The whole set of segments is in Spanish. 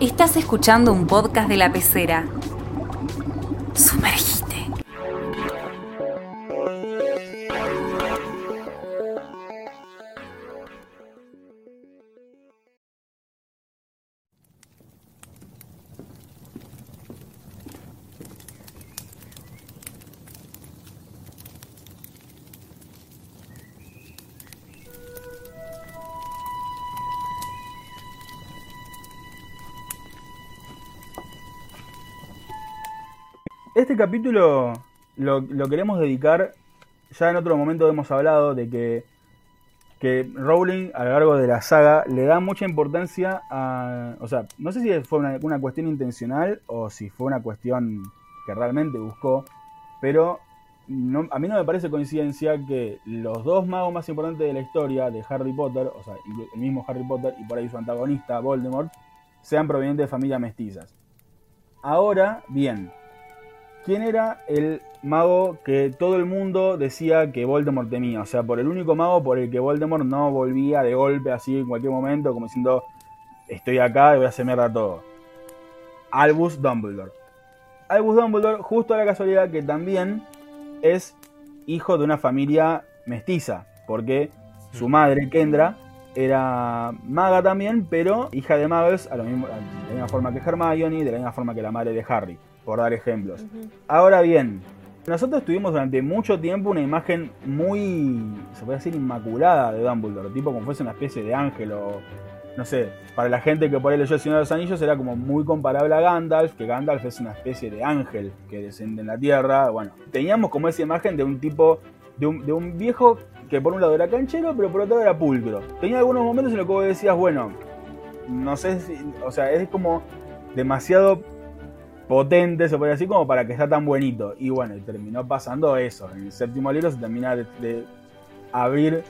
Estás escuchando un podcast de la pecera. Este capítulo lo, queremos dedicar, ya en otro momento hemos hablado de que, que Rowling a lo largo de la saga le da mucha importancia a... O sea, no sé si fue una, cuestión intencional o si fue una cuestión que realmente buscó, pero a mí no me parece coincidencia que los dos magos más importantes de la historia de Harry Potter, o sea, el mismo Harry Potter y por ahí su antagonista Voldemort, sean provenientes de familias mestizas. Ahora, bien, ¿quién era el mago que todo el mundo decía que Voldemort temía? O sea, por el único mago por el que Voldemort no volvía de golpe así en cualquier momento, como diciendo, estoy acá y voy a hacer mierda todo. Albus Dumbledore. Albus Dumbledore, justo a la casualidad que también es hijo de una familia mestiza, porque su madre, Kendra, era maga también, pero hija de magos a lo mismo- de la misma forma que Hermione, de la misma forma que la madre de Harry, por dar ejemplos. Ahora bien, nosotros tuvimos durante mucho tiempo una imagen muy, se puede decir, inmaculada de Dumbledore, tipo como fuese una especie de ángel o, no sé, para la gente que por ahí leyó El Señor de los Anillos era como muy comparable a Gandalf, que Gandalf es una especie de ángel que desciende en la tierra, bueno, teníamos como esa imagen de un tipo, de un, de un viejo que por un lado era canchero, pero por otro lado era pulcro. Tenía algunos momentos en los que vos decías, bueno, no sé si, o sea, es como demasiado potente, se puede decir, como para que está tan bonito. Y bueno, y terminó pasando eso. En el séptimo libro se termina de, abrir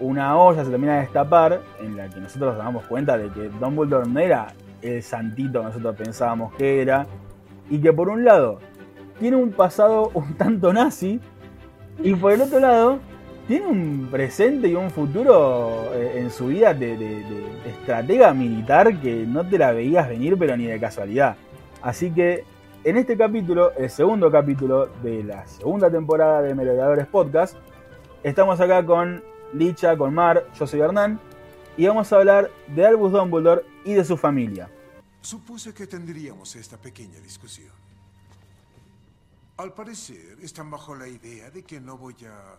una olla, se termina de destapar, en la que nosotros nos damos cuenta de que Dumbledore no era el santito que nosotros pensábamos que era. Y que por un lado tiene un pasado un tanto nazi. Y por el otro lado tiene un presente y un futuro eh, en su vida de estratega militar que no te la veías venir, pero ni de casualidad. Así que en este capítulo, el segundo capítulo de la segunda temporada de Merodeadores Podcast, estamos acá con Licha, con Mar, yo soy Hernán, y vamos a hablar de Albus Dumbledore y de su familia. Supuse que tendríamos esta pequeña discusión. Al parecer, están bajo la idea de que no voy a...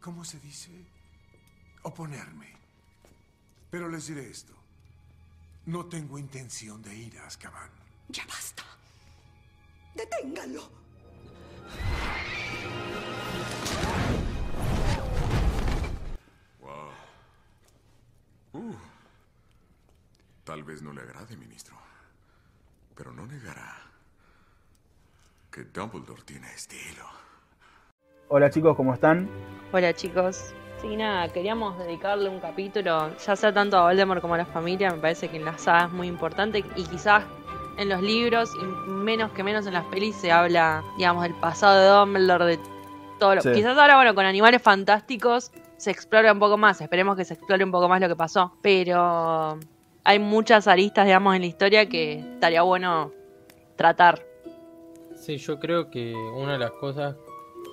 ¿Cómo se dice? Oponerme. Pero les diré esto. No tengo intención de ir a Azkaban. Ya basta. Deténganlo. Wow. Uh. Tal vez no le agrade, ministro. Pero no negará que Dumbledore tiene estilo. Hola chicos, ¿cómo están? Hola chicos. Sí, nada, queríamos dedicarle un capítulo, ya sea tanto a Voldemort como a la familia, me parece que en la saga es muy importante y quizás en los libros y menos que menos en las pelis se habla, digamos, del pasado de Dumbledore, de todo lo... Sí. Quizás ahora, bueno, con animales fantásticos se explora un poco más, esperemos que se explore un poco más lo que pasó, pero hay muchas aristas, digamos, en la historia que estaría bueno tratar. Sí, yo creo que una de las cosas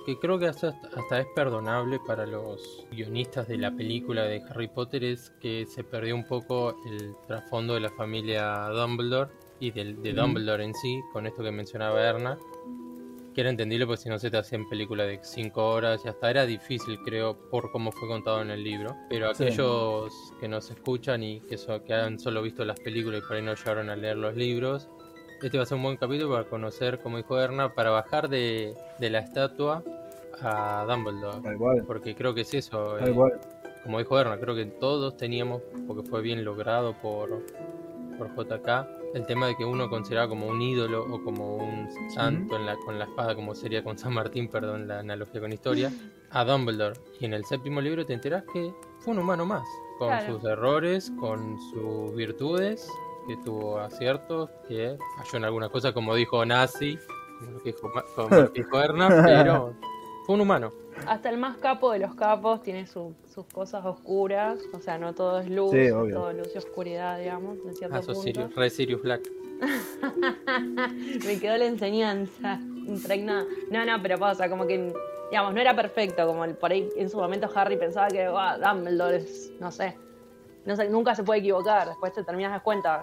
que creo que hasta, hasta es perdonable para los guionistas de la película de Harry Potter es que se perdió un poco el trasfondo de la familia Dumbledore y del, de. Dumbledore en sí, con esto que mencionaba Erna. Que era entendible porque si no se te hacían película de 5 horas y hasta era difícil, creo, por cómo fue contado en el libro. Pero Sí. aquellos que nos escuchan y que, so- que han solo visto las películas y por ahí no llegaron a leer los libros, este va a ser un buen capítulo para conocer, como dijo Erna, para bajar de, de la estatua a Dumbledore. Tal cual, Porque creo que es eso. tal eh, cual. como dijo Erna, creo que todos teníamos, porque fue bien logrado por, por JK, el tema de que uno consideraba como un ídolo o como un santo en la, con la espada, como sería con San Martín, perdón, la analogía con historia, a Dumbledore. Y en el séptimo libro te enterás que fue un humano más, con Claro. sus errores, con sus virtudes, que tuvo aciertos, que falló en algunas cosas, como dijo Nazi, como lo que dijo, como lo que dijo Erna, pero un humano. Hasta el más capo de los capos tiene su- sus cosas oscuras, o sea, no todo es luz, Sí, obvio. todo luz y oscuridad, digamos, en cierto Ah, sos punto. Sirius, re Sirius Black. Me quedó la enseñanza impregnada. No, no, pero pasa, como que, digamos, no era perfecto, como el, por ahí en su momento Harry pensaba que ah, Dumbledore es, no sé, no sé, nunca se puede equivocar, después te terminas de cuenta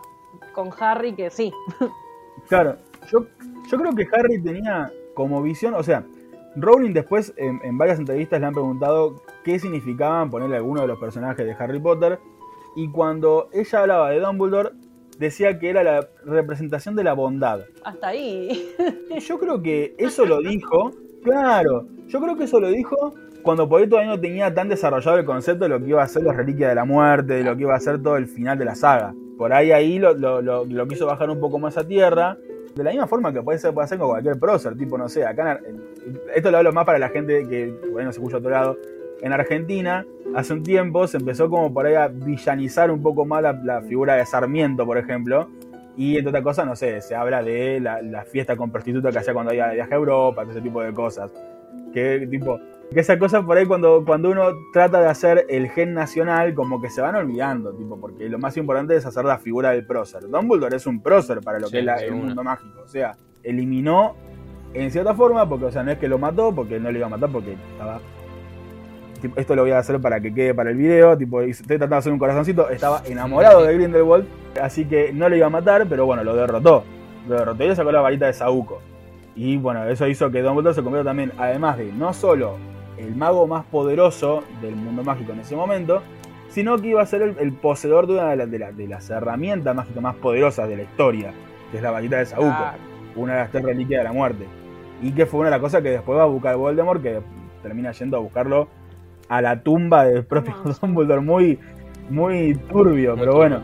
con Harry que sí. Claro, yo, yo creo que Harry tenía como visión, o sea, Rowling después en, en varias entrevistas le han preguntado qué significaban ponerle alguno de los personajes de Harry Potter y cuando ella hablaba de Dumbledore decía que era la representación de la bondad. Hasta ahí. Yo creo que eso lo dijo, claro, yo creo que eso lo dijo cuando por ahí todavía no tenía tan desarrollado el concepto de lo que iba a ser los reliquias de la muerte, de lo que iba a ser todo el final de la saga. Por ahí ahí lo, lo, lo- lo quiso bajar un poco más a tierra. De la misma forma que puede ser, puede hacer con cualquier prócer, tipo, no sé, acá en, esto lo hablo más para la gente que, bueno, se escucha a otro lado. En Argentina, hace un tiempo, se empezó como por ahí a villanizar un poco más la, la figura de Sarmiento, por ejemplo. Y entre otras cosas, no sé, se habla de la, la fiesta con prostituta que hacía cuando había viaje a Europa, todo ese tipo de cosas. Que tipo, que esas cosas por ahí cuando, cuando uno trata de hacer el gen nacional, como que se van olvidando, tipo, porque lo más importante es hacer la figura del prócer. Dumbledore es un prócer para lo Sí, que es la- el mundo mágico. O sea, eliminó en cierta forma, porque o sea, no es que lo mató, porque no le iba a matar, porque estaba. tipo, esto lo voy a hacer para que quede para el video. Tipo, estoy tratando de hacer un corazoncito. Estaba enamorado de Grindelwald, así que no le iba a matar, pero bueno, lo derrotó. Lo derrotó y le sacó la varita de Saúco. Y bueno, eso hizo que Dumbledore se convierta también, además de no solo el mago más poderoso del mundo mágico en ese momento, sino que iba a ser el, el poseedor de una de, la- de la- de las herramientas mágicas más poderosas de la historia, que es la varita de Saúco una de las tres reliquias de la muerte. Y que fue una de las cosas que después va a buscar Voldemort, que termina yendo a buscarlo a la tumba del propio No. Dumbledore, muy, muy turbio, pero bueno.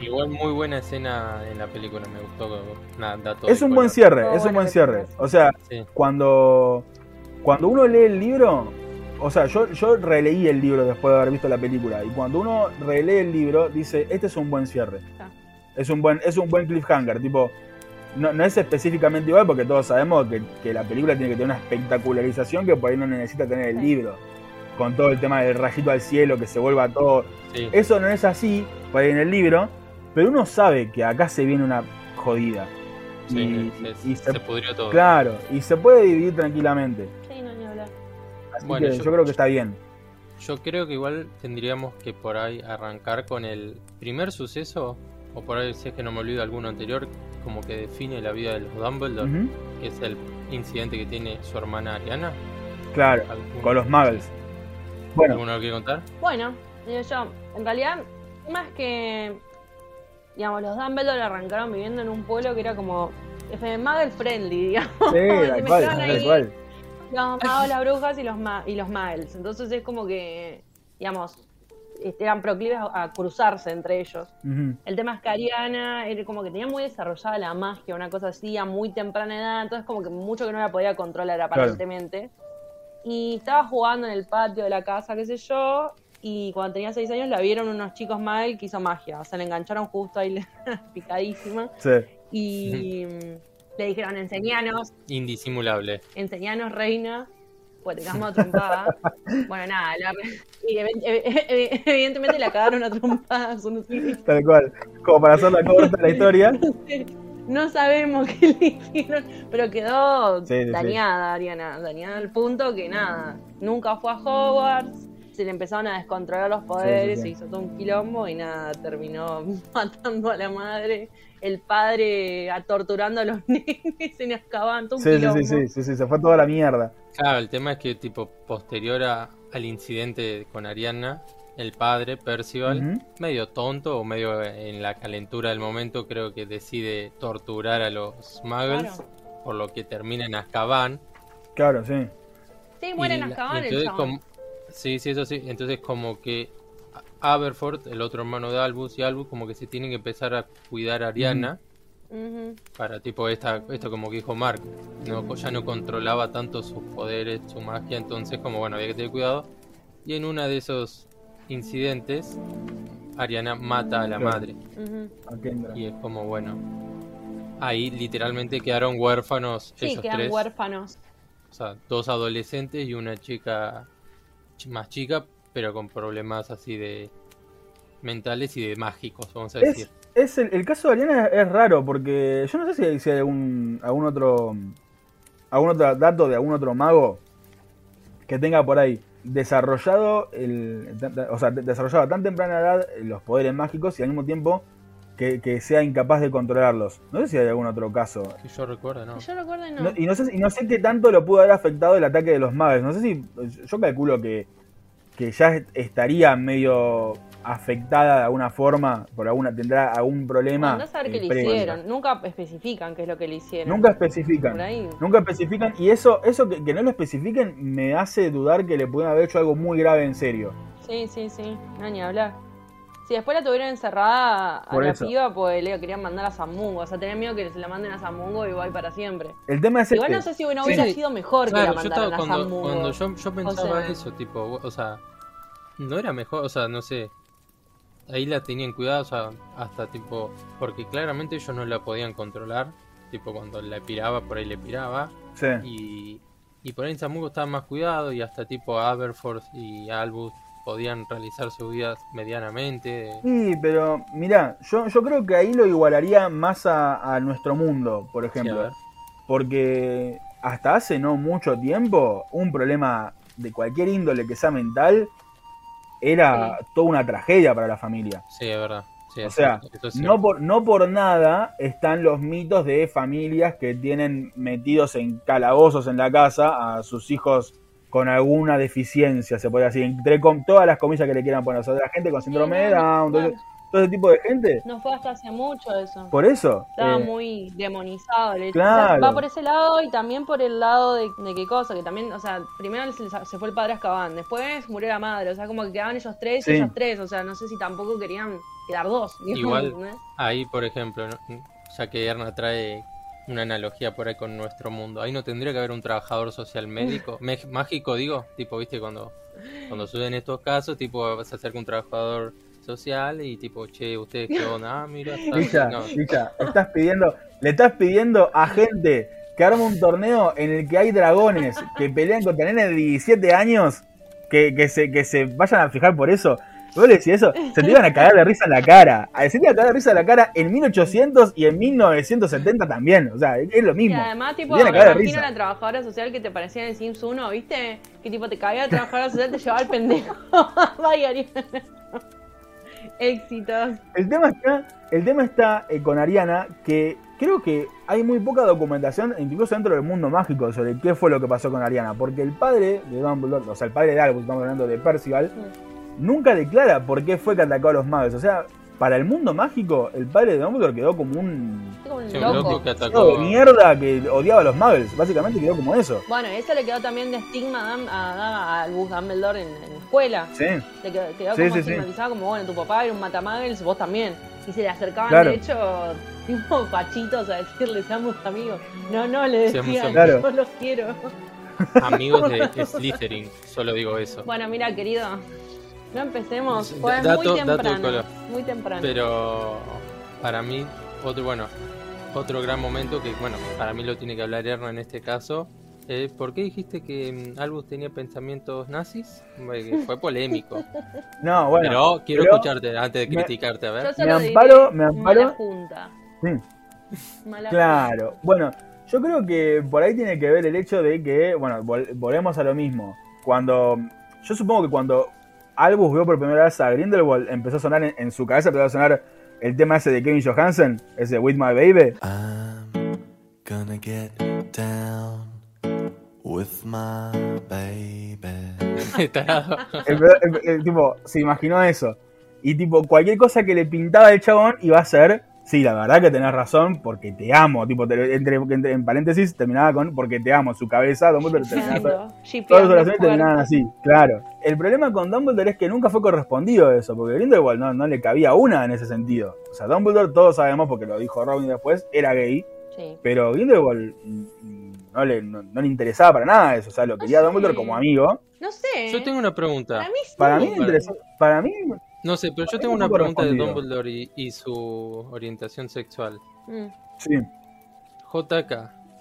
Igual muy buena escena en la película, me gustó. Nada, dato Es un buen color. cierre, es un buen cierre. O sea, Sí. cuando, cuando uno lee el libro, o sea, yo, yo releí el libro después de haber visto la película, y cuando uno relee el libro, dice, este es un buen cierre. Ah. Es un buen, es un buen cliffhanger, tipo, no, no es específicamente igual porque todos sabemos que, que la película tiene que tener una espectacularización que por ahí no necesita tener el Sí. libro. Con todo el tema del rayito al cielo, que se vuelva todo. Sí. Eso no es así por ahí en el libro, pero uno sabe que acá se viene una jodida. Sí, y, se, y se se- pudrió todo. claro, y se puede dividir tranquilamente. Así Bueno, que yo- yo creo que está bien. Yo creo que igual tendríamos que por ahí arrancar con el primer suceso, o por ahí si es que no me olvido alguno anterior, como que define la vida de los Dumbledore, que es el incidente que tiene su hermana Ariana. Claro, ¿Alguno- con los muggles. Bueno, ¿Alguno lo quiere contar? Bueno, digo yo, en realidad, más que, digamos, los Dumbledore arrancaron viviendo en un pueblo que era como Muggle friendly, digamos. sí, tal cual. Los magos, las brujas y los, ma- y los muggles. Entonces es como que, digamos, este, eran proclives a, cruzarse entre ellos. El tema es que Ariana era como que tenía muy desarrollada la magia, una cosa así, a muy temprana edad, entonces como que mucho que no la podía controlar aparentemente. Y estaba jugando en el patio de la casa, qué sé yo, y cuando tenía seis años la vieron unos chicos mal que hizo magia, o sea, le engancharon justo ahí picadísima Sí. y le dijeron, enseñanos, Indisimulable. enseñanos reina, pues te quedamos a trompada. bueno, nada, la- y ev- ev- ev- evidentemente la cagaron a trompadas unos Tal cual. Como para hacer la corta la historia. No sabemos qué le hicieron, pero quedó Sí, sí, sí. dañada, Ariana. Dañada al punto que nada, nunca fue a Hogwarts, se le empezaron a descontrolar los poderes, Sí, sí, sí. se hizo todo un quilombo y nada, terminó matando a la madre, el padre a torturando a los nenes en Azkaban, todo un Sí, sí, quilombo. sí, sí, sí, sí, se fue toda la mierda. Claro, el tema es que tipo posterior a- al incidente con Ariana, el padre, Percival, Ujú. medio tonto o medio en la calentura del momento, creo que decide torturar a los muggles, Claro. por lo que termina en Azkaban. Claro, sí. Sí, muere en Azkaban el chabón. como- Sí, sí, eso sí. Entonces como que Aberforth, el otro hermano de Albus y Albus, como que se tienen que empezar a cuidar a Ariana. Para tipo esta, esto como que dijo Mark, no, ya no controlaba tanto sus poderes, su magia, entonces como bueno, había que tener cuidado. Y en uno de esos incidentes, Ariana mata a la Claro. madre. Y es como bueno, ahí literalmente quedaron huérfanos Sí, quedan tres. huérfanos. O sea, dos adolescentes y una chica ch- más chica, pero con problemas así de mentales y de mágicos, vamos a decir. Es, el, el caso de Ariana es, es raro porque yo no sé si, si hay algún, algún otro algún otro dato de algún otro mago que tenga por ahí desarrollado el, o sea, de- desarrollado a tan temprana edad los poderes mágicos y al mismo tiempo que, que sea incapaz de controlarlos. No sé si hay algún otro caso. Que yo recuerdo, ¿no? Que yo recuerdo no. No- y no sé, y no sé qué tanto lo pudo haber afectado el ataque de los magos. No sé si. Yo calculo que, que ya est- estaría medio afectada de alguna forma, por alguna tendrá algún problema. A saber qué le hicieron. Nunca especifican qué es lo que le hicieron. Nunca especifican. Por ahí. Nunca especifican. Y eso, eso que, que no lo especifiquen me hace dudar que le pudieran haber hecho algo muy grave en serio. Sí, sí, sí. No, ni hablar. Si después la tuvieron encerrada a Por la eso. piba, pues le querían mandar a Zamungo. O sea, tenía miedo que se la manden a Zamungo y va para siempre. El tema es Igual este. no sé si no Sí. hubiera sido mejor que Claro, la yo mandaran estaba a cuando, Zamungo. cuando yo, yo pensaba sea- eso, tipo, o sea, no era mejor, o sea, no sé, ahí la tenían cuidado, o sea, hasta tipo, porque claramente ellos no la podían controlar, tipo cuando la piraba, por ahí le piraba, Sí. y, y por ahí en Samugo estaba más cuidado, y hasta tipo Aberforth y Albus podían realizar sus vidas medianamente. Sí, pero mira, yo, yo creo que ahí lo igualaría más a, a nuestro mundo, por ejemplo. ver. Porque hasta hace no mucho tiempo, un problema de cualquier índole que sea mental era toda una tragedia para la familia. Sí, es verdad. Sí, O sea, es no por, no por nada están los mitos de familias que tienen metidos en calabozos en la casa a sus hijos con alguna deficiencia, se puede decir, entre com- todas las comillas que le quieran poner. O sea, la gente con síndrome de Down, todo ese tipo de gente. No fue hasta hace mucho eso. Por eso. Estaba eh, muy demonizado. Claro. O sea, va por ese lado y también por el lado de, de qué cosa, que también, o sea, primero se, se fue el padre a Azkaban, después murió la madre, o sea, como que quedaban ellos tres Sí. y ellos tres, o sea, no sé si tampoco querían quedar dos. digamos, Igual, ahí por ejemplo, ¿no? ya que Erna trae una analogía por ahí con nuestro mundo, ahí no tendría que haber un trabajador social médico, mágico digo, tipo, viste, cuando, cuando suben estos casos, tipo, se acerca un trabajador social y tipo, che, ustedes qué onda, ah, mira, está- Licha, no, Licha, estás pidiendo, le estás pidiendo a gente que arme un torneo en el que hay dragones que pelean contra nenes de 17 años, que, que se, que se vayan a fijar por eso. Vos le decís eso, se te iban a cagar de risa en la cara. Se te iban a cagar de risa en la cara en 1800 y en 1970 también. O sea, es lo Y mismo. además, tipo, me iban a cagar de imagino risa. la trabajadora social que te parecía en el Sims 1, ¿viste? Que tipo te caía la trabajadora social, te llevaba al pendejo. Vaya. Éxitos. El tema está, el tema está eh, con Ariana que creo que hay muy poca documentación, incluso dentro del mundo mágico, sobre qué fue lo que pasó con Ariana. Porque el padre de Dumbledore, o sea, el padre de Albus, estamos hablando de Percival, nunca declara por qué fue que atacó a los magos. O sea, para el mundo mágico, el padre de Dumbledore quedó como un sí, un loco. loco que atacó. de mierda que odiaba a los magos. Básicamente quedó como eso. Bueno, eso le quedó también de estigma a, Dum- a, a Albus Dumbledore en, en la escuela. Sí. Le quedó, quedó Sí, como sí, sí. estigmatizado como, bueno, tu papá era un vos también. Y se le acercaban, Claro. de hecho, tipo pachitos a decirle, seamos amigos. No, no, le decían, amigos. yo los quiero. Amigos de Slytherin, solo digo eso. Bueno, mira, querido, no empecemos. Fue dato- muy temprano. color. Muy temprano. Pero para mí, otro, bueno, otro gran momento que, bueno, para mí lo tiene que hablar Erna en este caso. eh, ¿Por qué dijiste que mm, Albus tenía pensamientos nazis? Fue polémico. No, bueno. pero quiero pero- escucharte antes de me- criticarte, a ver. Me amparo- me amparo- Mala junta. Sí. Mala Claro, bueno, yo creo que por ahí tiene que ver el hecho de que, bueno, vol- volvemos a lo mismo. Cuando, yo supongo que cuando Albus vio por primera vez a Grindelwald, empezó a sonar en, en su cabeza, empezó a sonar el tema ese de Kevin Johansen, ese With My Baby. I'm gonna get down with my baby. El, el- el tipo, se imaginó eso. Y tipo, cualquier cosa que le pintaba el chabón iba a ser, sí, la verdad que tenés razón, porque te amo. Tipo, te- entre, entre- en paréntesis terminaba con porque te amo. Su cabeza, Dumbledore terminaba Shipeando, Todas las oraciones terminaban así, claro. El problema con Dumbledore es que nunca fue correspondido eso, porque Grindelwald no, no le cabía una en ese sentido. O sea, Dumbledore, todos sabemos, porque lo dijo Robin después, era gay, Sí. pero Grindelwald mm, no le, no, no le interesaba para nada eso. O sea, lo quería sé. Dumbledore como amigo. No sé. Yo tengo una pregunta. Para mí sí. Para mí, para mí, No sé, pero yo tengo una pregunta de. Dumbledore y, y su orientación sexual. Mm. sí. JK,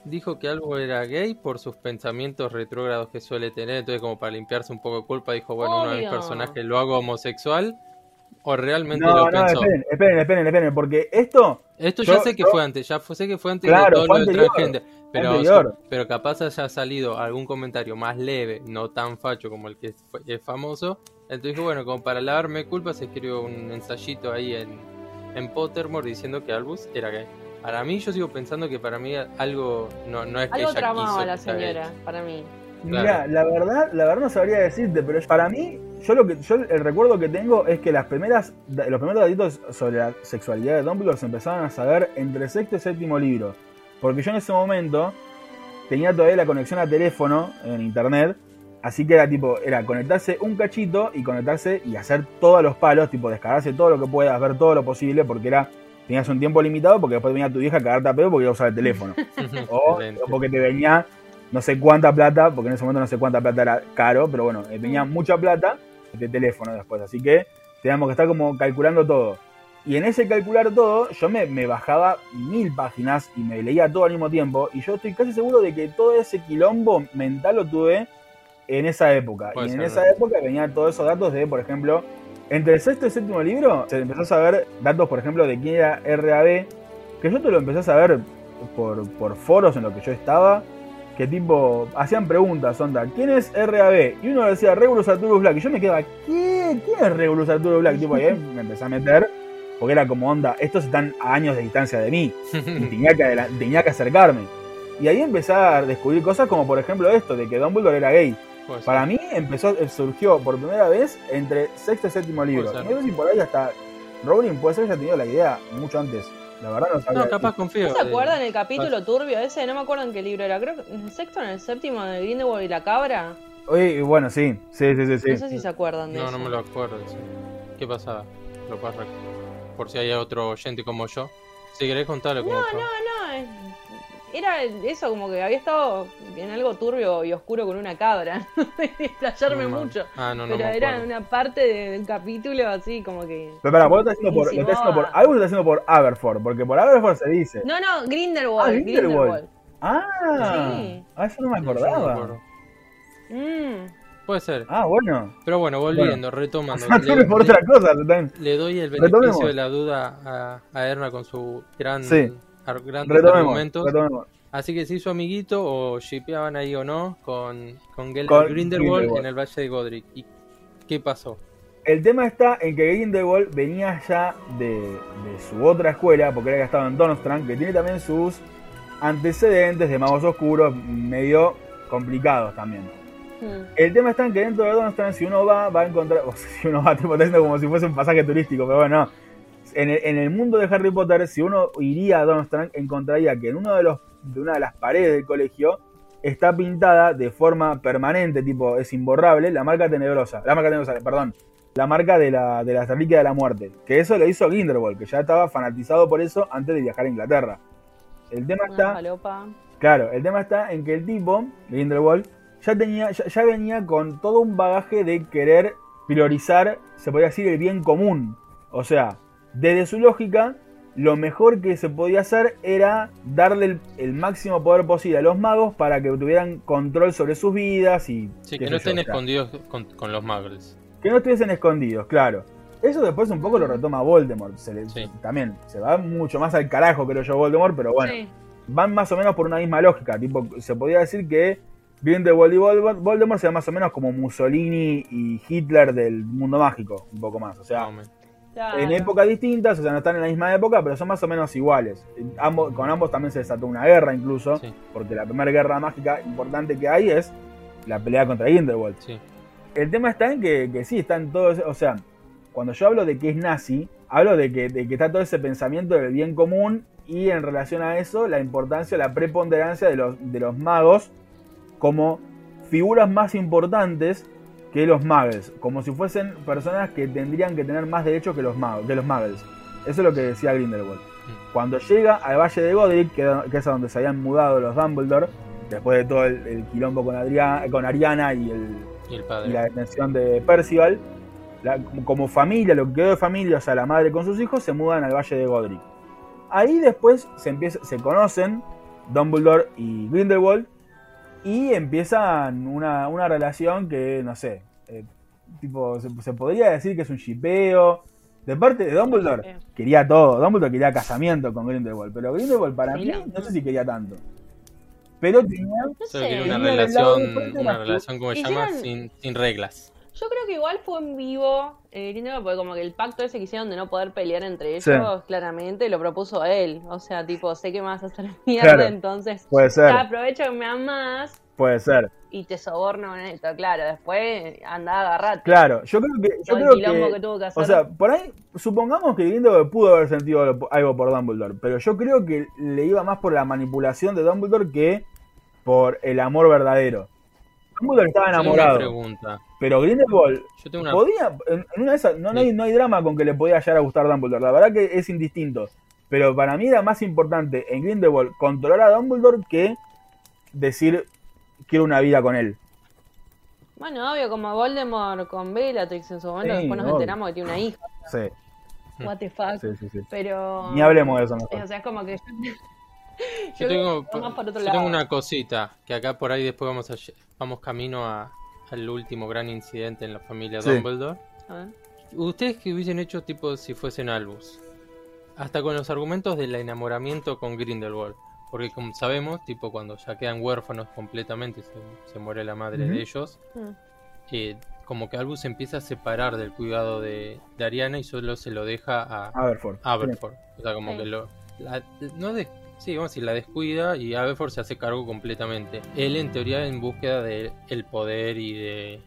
dijo que algo era gay por sus pensamientos retrógrados que suele tener. Entonces, como para limpiarse un poco de culpa, dijo, bueno, uno de mis Obvio. personajes lo hago homosexual. O realmente No, lo no, pensó. esperen, esperen, esperen, esperen, porque esto, Esto Yo- ya sé que yo- fue antes, ya fue, sé que fue antes Claro, de todo fue lo de anterior, transgender. Pero, anterior. pero capaz haya salido algún comentario más leve, no tan facho como el que es famoso. Entonces dije, bueno, como para lavarme culpas, escribió un ensayito ahí en, en Pottermore diciendo que Albus era gay. Para mí, yo sigo pensando que para mí algo no, no es que Algo ella tramaba quiso la que sea gay. señora, para mí. Mira, la verdad, la verdad no sabría decirte, pero para mí, yo lo que yo el recuerdo que tengo es que las primeras los primeros datitos sobre la sexualidad de Dumbledore se empezaron a saber entre sexto y séptimo libro, porque yo en ese momento tenía todavía la conexión a teléfono en internet, así que era tipo, era conectarse un cachito y conectarse y hacer todos los palos, tipo descargarse todo lo que puedas, ver todo lo posible, porque era tenías un tiempo limitado porque después venía tu vieja a cagarte a pedo porque iba a usar el teléfono. O, o porque te venía no sé cuánta plata, porque en ese momento no sé cuánta plata era caro, pero bueno, eh, venía mucha plata de teléfono después. Así que teníamos que estar como calculando todo. Y en ese calcular todo, yo me, me bajaba mil páginas y me leía todo al mismo tiempo. Y yo estoy casi seguro de que todo ese quilombo mental lo tuve en esa época. Puede y en esa ¿no? época venían todos esos datos de, por ejemplo, entre el sexto y el séptimo libro, se empezó a saber datos, por ejemplo, de quién era RAB, que yo te lo empecé a saber por, por foros en los que yo estaba, que tipo, hacían preguntas, onda, ¿quién es RAB? Y uno decía Regulus Arturus Black, y yo me quedaba, ¿qué? ¿Quién es Regulus Arturus Black? Tipo, ahí me empecé a meter, porque era como onda, estos están a años de distancia de mí, y tenía que, tenía que acercarme. Y ahí empecé a descubrir cosas como, por ejemplo, esto, de que Dumbledore era gay. Para mí empezó, surgió por primera vez entre sexto y séptimo libro. No sé si por ahí hasta Rowling puede ser que haya tenido la idea mucho antes. La verdad no sabía. No, capaz confío. ¿No se eh, acuerdan el capítulo turbio ese? No me acuerdo en qué libro era. Creo que en el sexto o en el séptimo de Grindelwald y la cabra. Oye, bueno, sí, sí, sí, sí. sí. No sé si se acuerdan de No, eso. no me lo acuerdo. sí. ¿Qué pasaba? Lo rec- Por si hay otro oyente como yo. Si querés contarlo como fue. No, no, es- era eso como que había estado en algo turbio y oscuro con una cabra. Explayarme No mucho. Ah, no, no Pero era una parte de- del capítulo así como que... Pero para, vos lo estás haciendo por, lo estás haciendo por, algo lo estás haciendo por Aberforth, porque por Aberforth se dice. No, no, Grindelwald. Ah, Grindelwald. Grindelwald. Ah, Sí. ah, eso no me acordaba. Mm. Puede ser. ah, bueno. Pero bueno, volviendo, retomando. No le, por le- otra cosa. le doy el Retomemos. beneficio de la duda a, a Erna con su gran, Sí. Grandes Retomemos, argumentos. retomemos. Así que se hizo amiguito o shipeaban ahí o no con, con Con Grindelwald Grindelwald. en el Valle de Godric. ¿Y qué pasó? El tema está en que Grindelwald venía ya de, de su otra escuela, porque era que estaba en Donstrand, que tiene también sus antecedentes de magos oscuros medio complicados también. Mm. El tema está en que dentro de Donstrand, si uno va, va a encontrar. O sea, si uno va, tipo, como si fuese un pasaje turístico, pero bueno, no. En el, en el mundo de Harry Potter, si uno iría a Donstrand, encontraría que en uno de los de una de las paredes del colegio está pintada de forma permanente, tipo, es imborrable, la marca tenebrosa. La marca tenebrosa, perdón. La marca de la, de la reliquia de la muerte. Que eso lo hizo Grindelwald, que ya estaba fanatizado por eso antes de viajar a Inglaterra. El tema Una está. Claro, el tema está en que el tipo, Grindelwald, ya tenía, ya, ya venía con todo un bagaje de querer priorizar, se podría decir, el bien común. O sea, desde su lógica, lo mejor que se podía hacer era darle el, el máximo poder posible a los magos para que tuvieran control sobre sus vidas y Sí, que no yo, estén escondidos con, con los muggles. que no estuviesen escondidos, claro. Eso después un poco lo retoma Voldemort. Se le- Sí. También se va mucho más al carajo, creo yo, Voldemort, pero bueno Sí. van más o menos por una misma lógica. Tipo, se podría decir que Grindelwald y Voldemort, Voldemort sean más o menos como Mussolini y Hitler del mundo mágico, un poco más. O sea. Claro. en épocas distintas, o sea, no están en la misma época, pero son más o menos iguales. Ambos, con ambos también se desató una guerra incluso, Sí. porque la primera guerra mágica importante que hay es la pelea contra Grindelwald. Sí. El tema está en que, que sí, están todos, o sea, cuando yo hablo de que es nazi, hablo de que, de que está todo ese pensamiento del bien común y en relación a eso la importancia, la preponderancia de los, de los magos como figuras más importantes que los muggles, como si fuesen personas que tendrían que tener más derechos que los, magos, que los muggles. Eso es lo que decía Grindelwald. Cuando llega al Valle de Godric, que, que es a donde se habían mudado los Dumbledore, después de todo el, el quilombo con, Adriana, con Ariana y el, Y el y padre. la detención de Percival, la- como- como familia, lo que quedó de familia, o sea, la madre con sus hijos, se mudan al Valle de Godric. Ahí después se, empieza, se conocen Dumbledore y Grindelwald. Y empiezan una, una relación que, no sé, eh, tipo, se, se podría decir que es un shipeo. De parte de Dumbledore, quería todo. Dumbledore quería casamiento con Grindelwald. Pero Grindelwald para Sí, mí, no. no sé si quería tanto. Pero tenía... No Solo sé. una relación, una relación como se llama, sin, sin reglas. Yo creo que igual fue en vivo eh, porque como que el pacto ese que hicieron de no poder pelear entre ellos, Sí. claramente lo propuso él. O sea, tipo, sé que me vas a hacer mierda, Claro. entonces Puede ser. aprovecho que me amas Puede ser. y te soborno con esto. Claro, después anda a agarrarte. Claro, yo creo que... Yo creo que, que tuvo que hacer. O sea, por ahí, supongamos que Grindelwald pudo haber sentido algo por Dumbledore, pero yo creo que le iba más por la manipulación de Dumbledore que por el amor verdadero. Dumbledore estaba enamorado, pregunta. pero Grindelwald Yo tengo una podía, en, en una de esas, no, no hay, no hay drama con que le podía llegar a gustar Dumbledore, la verdad que es indistinto. Pero para mí era más importante en Grindelwald controlar a Dumbledore que decir quiero una vida con él. Bueno, obvio, como Voldemort con Bellatrix en su momento, Sí, después nos obvio. enteramos que tiene una hija. Sí, What the fuck. sí, sí. sí. Pero. Ni hablemos de eso O mejor. sea, es como que. Yo yo lado. tengo una cosita, que acá por ahí después vamos a vamos camino a, al último gran incidente en la familia Sí. Dumbledore. A ver. Ustedes que hubiesen hecho tipo si fuesen Albus, hasta con los argumentos del enamoramiento con Grindelwald, porque como sabemos, tipo cuando ya quedan huérfanos completamente, se, se muere la madre de ellos, Mm. eh, como que Albus empieza a separar del cuidado de, de Ariana y solo se lo deja a, Aberford. Aberford. O sea, como Sí. que lo. la- no des- sí, vamos a decir, la descuida y Aberford se hace cargo completamente. Él, en teoría, en búsqueda del el poder y de,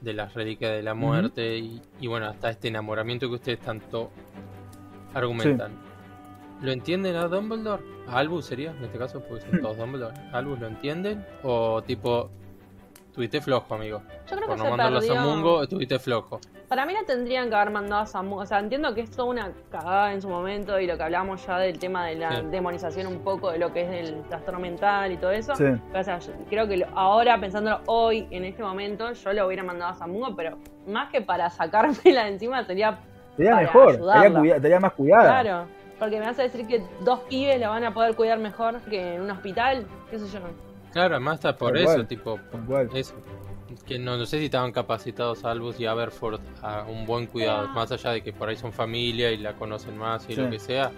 de las reliquias de la muerte y, y, bueno, hasta este enamoramiento que ustedes tanto argumentan. ¿Lo entienden a Dumbledore? ¿A Albus sería, en este caso? Porque son todos Dumbledore. ¿A ¿Albus lo entienden? ¿O tipo, tuviste flojo, amigo? Yo creo Por que no se mandarlo perdió. a Mungo, tuviste flojo. Para mí la tendrían que haber mandado a Samu. O sea, entiendo que es toda una cagada en su momento y lo que hablábamos ya del tema de la Sí. demonización un poco de lo que es el trastorno mental y todo eso. Sí. Pero, o sea, yo creo que ahora, pensándolo hoy, en este momento, yo lo hubiera mandado a Samugo, pero más que para sacármela de encima sería Sería para mejor, estaría, estaría más cuidada. claro. Porque me vas a decir que dos pibes la van a poder cuidar mejor que en un hospital, qué sé yo. Claro, además está por eso, tipo, cual. Eso. Que no, no sé si estaban capacitados Albus y Aberford a un buen cuidado. Más allá de que por ahí son familia y la conocen más y Sí. lo que sea,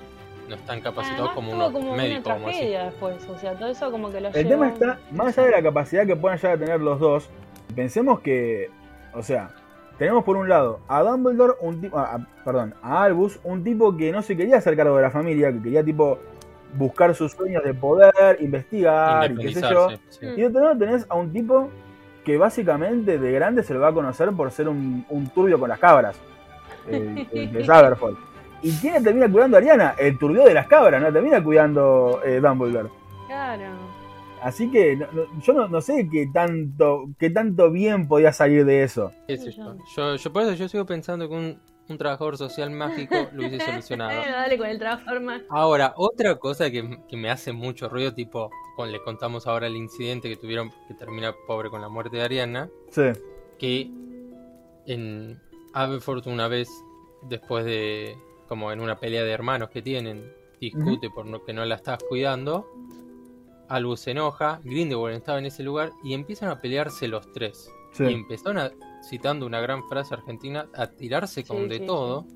no están capacitados Además, como unos como médicos, una tragedia después, o sea, todo eso como que lo El tema está, más allá de la capacidad que puedan llegar a tener los dos, pensemos que, o sea, tenemos por un lado a Dumbledore, un tipo, a- a- perdón, a Albus, un tipo que no se quería hacer cargo de la familia, que quería tipo buscar sus sueños de poder, investigar y qué sé yo. Sí. Y de otro lado tenés a un tipo que básicamente de grande se lo va a conocer por ser un, un turbio con las cabras, el, el que es Aberforth. ¿Y quién termina cuidando a Ariana? El turbio de las cabras, no termina cuidando eh, Dumbledore. Claro. Así que no- no- yo no, no sé qué tanto, qué tanto bien podía salir de eso. Yo, yo por eso yo sigo pensando que un, un trabajador social mágico lo hubiese solucionado. Dale con el trabajo más. Ahora, otra cosa que, que me hace mucho ruido, tipo, con, le contamos ahora el incidente que tuvieron, que termina pobre con la muerte de Ariana, Sí, que en Aberford una vez, después de, como en una pelea de hermanos que tienen, discute por no, que no la estás cuidando, Albus se enoja, Grindelwald estaba en ese lugar y empiezan a pelearse los tres. sí. Y empezaron a, citando una gran frase argentina, a tirarse con Sí, de sí, todo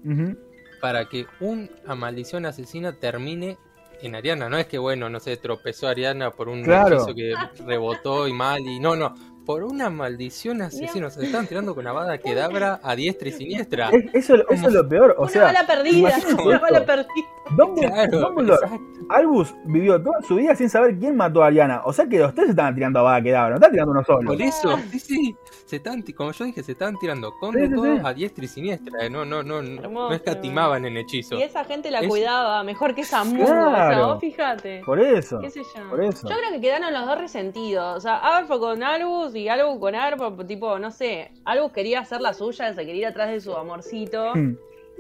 para que una maldición asesina termine en Ariana. No es que, bueno, no sé, tropezó Ariana por un Claro. hechizo que rebotó y mal y no, no. Por una maldición asesina. Se están tirando con Avada Kedavra a diestra y siniestra. Es- eso, eso es lo peor. O una sea, bala perdida, una bala perdida. Dumbledore, Claro, Dumbledore. Albus vivió toda su vida sin saber quién mató a Ariana. O sea que los tres se estaban tirando a Bada Kedavra, no estaban tirando uno solo. Por eso, sí, sí, se están, ti- como yo dije, se estaban tirando con Sí, de sí, todo sí. a diestra y siniestra. eh, No, no, no, no, Hermoso. no escatimaban en hechizos. Y esa gente la Es- cuidaba mejor que esa mundo. O sea, Claro. vos fíjate. Por eso. ¿Qué sé yo? Por eso. Yo creo que quedaron los dos resentidos. O sea, Aberford con Albus y Albus con Aberford, tipo, no sé. Albus quería hacer la suya, se quería ir atrás de su amorcito.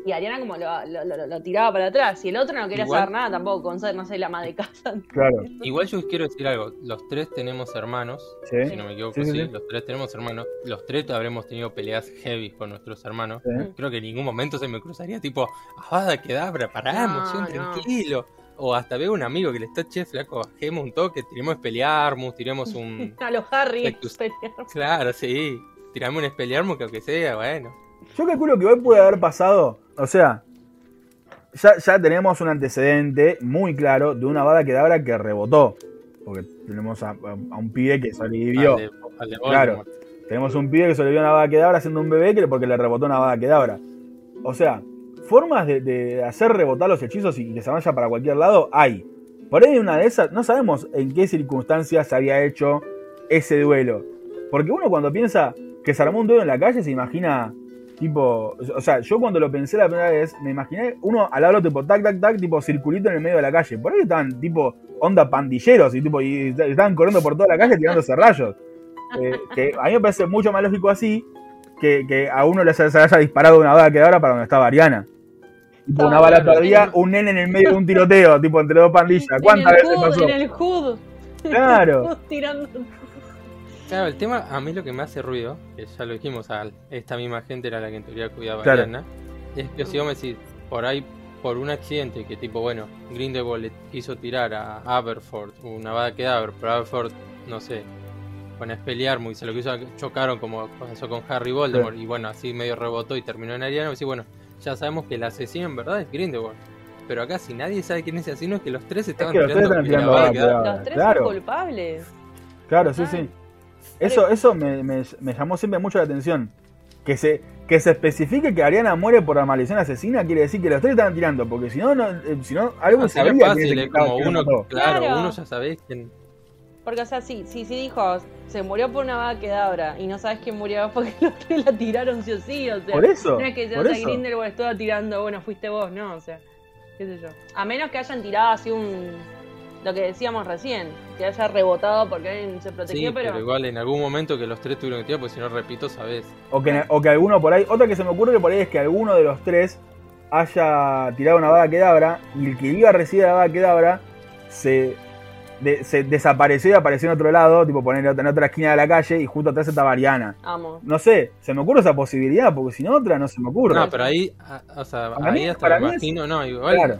Y Ariana como lo, lo- lo- lo tiraba para atrás. Y el otro no quería Igual- saber nada tampoco con ser, no sé, la ama de casa. Claro. Igual yo quiero decir algo, los tres tenemos hermanos, Sí. si no me equivoco, Sí, sí, sí, sí. los tres tenemos hermanos, los tres habremos tenido peleas heavy con nuestros hermanos. Sí. Creo que en ningún momento se me cruzaría tipo, Avada Kedavra, pará, No, emoción, no. tranquilo. o hasta veo un amigo que le está, che, flaco, bajemos un toque, tiremos Expelliarmus, tiremos un... A los Harry. Spectus- Claro, sí, tiramos un Expelliarmus que aunque sea, bueno. Yo calculo que hoy puede haber pasado, o sea, ya, ya tenemos un antecedente muy claro de una bada quedabra que rebotó. Porque tenemos a, a- a un pibe que sobrevivió. Al de, al de Claro. Voldemort. Tenemos un pibe que sobrevivió a una bada quedabra siendo un bebé que porque le rebotó una bada quedabra. O sea, formas de, de hacer rebotar los hechizos y que se vaya para cualquier lado hay. Por ahí una de esas, no sabemos en qué circunstancias se había hecho ese duelo. Porque uno cuando piensa que se armó un duelo en la calle se imagina tipo, o sea, yo cuando lo pensé la primera vez me imaginé uno al lado tipo tac tac tac tipo circulito en el medio de la calle. Por ahí estaban tipo onda pandilleros y tipo y estaban corriendo por toda la calle tirándose rayos. Eh, que a mí me parece mucho más lógico así que, que a uno le haya disparado una bala que ahora para donde estaba Ariana. Tipo, una bala perdida, un nene en el medio de un tiroteo, tipo entre dos pandillas. ¿Cuántas veces hood, pasó? En el hood. Claro. Tirando. Claro, el tema, a mí lo que me hace ruido, que ya lo dijimos, a esta misma gente era la que en teoría cuidaba Claro. a Ariana, es que si vos me decís, por ahí, por un accidente, que tipo, bueno, Grindelwald le quiso tirar a Aberford una bada quedabra, pero Aberford, no sé, con Expelliarmus y se lo quiso, chocaron como pasó con Harry Voldemort, y bueno, así medio rebotó y terminó en Ariana, y decís, bueno, ya sabemos que el asesino en verdad es Grindelwald. Pero acá si nadie sabe quién es el asesino es que los tres estaban que los tres tirando, la tirando. Los tres claro. son culpables. Claro, sí, Ah. sí. Eso, eso me, me- me llamó siempre mucho la atención. Que se, que se especifique que Ariana muere por la maldición asesina quiere decir que los tres estaban tirando, porque si no, no eh, si no algo Ah, sería fácil, que estaba como uno, claro, Claro. uno ya sabés quién. Porque, o sea, sí, sí, sí dijo, se murió por una vaca quedabra y no sabes quién murió porque los tres la tiraron sí o sí, o sea. Por eso, No es que por ya eso. Grindelwald estuvo tirando, bueno, fuiste vos, no, o sea, qué sé yo. A menos que hayan tirado así un. Lo que decíamos recién, que haya rebotado porque alguien se Sí, protegió, pero... pero. igual en algún momento que los tres tuvieron que tirar, porque si no, repito, sabés. O que, o que alguno por ahí, otra que se me ocurre que por ahí es que alguno de los tres haya tirado una bada quedabra y el que iba a recibir la bada quedabra se, de- se desapareció y apareció en otro lado, tipo poner en otra esquina de la calle y justo atrás estaba Ariana. Amo. No sé, se me ocurre esa posibilidad, porque si no otra no se me ocurre. No, pero ahí, ah, o sea, ahí mí- hasta para me es- imagino, no, igual Claro.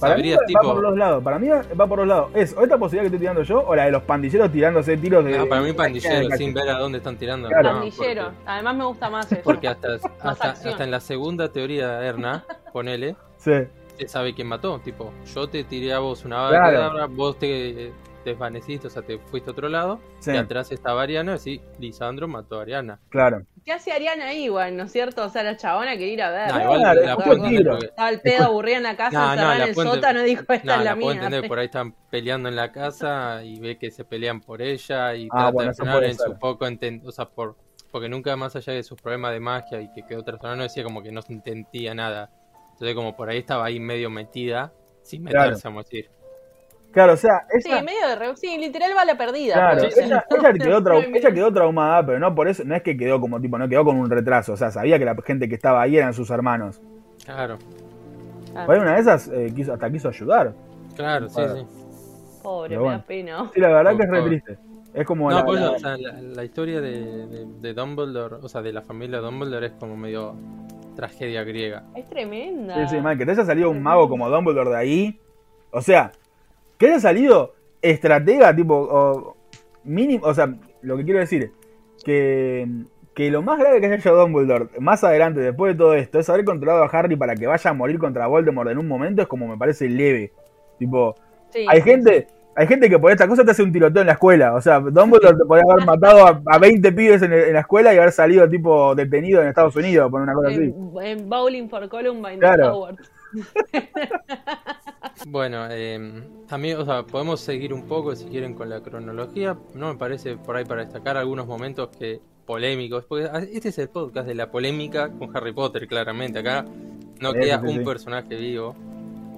Para mí va, por los lados, para mí va por los lados. ¿Es o esta posibilidad que estoy tirando yo o la de los pandilleros tirándose tiros de... No, para mí pandillero, sin ver a dónde están tirando. Claro. no, Pandillero. porque- Además me gusta más eso. Porque hasta, hasta, hasta en la segunda teoría de Erna, ponele, Sí, se sabe quién mató. Tipo, yo te tiré a vos una bala Claro. vos te desvaneciste, o sea, te fuiste a otro lado, sí, y atrás estaba Ariana, y sí, Lisandro mató a Ariana. claro. ¿Qué hace Ariana ahí, igual, no es cierto? O sea, la chabona quería ir a ver. No, igual Claro, la puedo entender tiro. porque- Estaba el pedo aburrida en la casa, No, en el sótano, dijo, esta No, es la, la puedo mía. entender, por ahí están peleando en la casa y ve que se pelean por ella y Ah, trata bueno, de frenar en ser. su poco enten- o sea, por porque nunca más allá de sus problemas de magia y que quedó trastornada no decía como que no se entendía nada. Entonces como por ahí estaba ahí medio metida sin Claro. meterse, vamos a decir. Claro, o sea, Sí, esa, medio de re... Sí, literal bala perdida. claro, pues. ella, ella quedó trau- No, ella quedó traumada, pero no por eso, no es que quedó como tipo, no quedó con un retraso, o sea, sabía que la gente que estaba ahí eran sus hermanos. Claro, Ah, Por ahí una de esas eh, quiso- hasta quiso ayudar. claro, sí, sí. Pobre, Pero me bueno. da pena. Sí, la verdad que es re Pobre. triste. Es como No, la, pues, la- o sea, la, la historia de, de, de Dumbledore, o sea, de la familia Dumbledore es como medio tragedia griega. Es tremenda. Sí, sí, mal, que te haya salido un mago como Dumbledore de ahí. O sea, que haya salido estratega, tipo, o mínimo, o sea, lo que quiero decir, que, que lo más grave que haya hecho Dumbledore más adelante, después de todo esto, es haber controlado a Harry para que vaya a morir contra Voldemort en un momento, es como me parece leve. Tipo, Sí, hay sí, gente, hay gente que por esta cosa te hace un tiroteo en la escuela. O sea, Dumbledore te podría haber matado a, a 20 pibes en, en la escuela y haber salido tipo detenido en Estados Unidos por una cosa así. En, Bowling for Columbine Claro. Howard. Bueno, eh, también, o sea, podemos seguir un poco si quieren con la cronología. No me parece por ahí para destacar algunos momentos que polémicos, porque este es el podcast de la polémica con Harry Potter, claramente. Acá no Sí, queda sí, sí. un personaje vivo.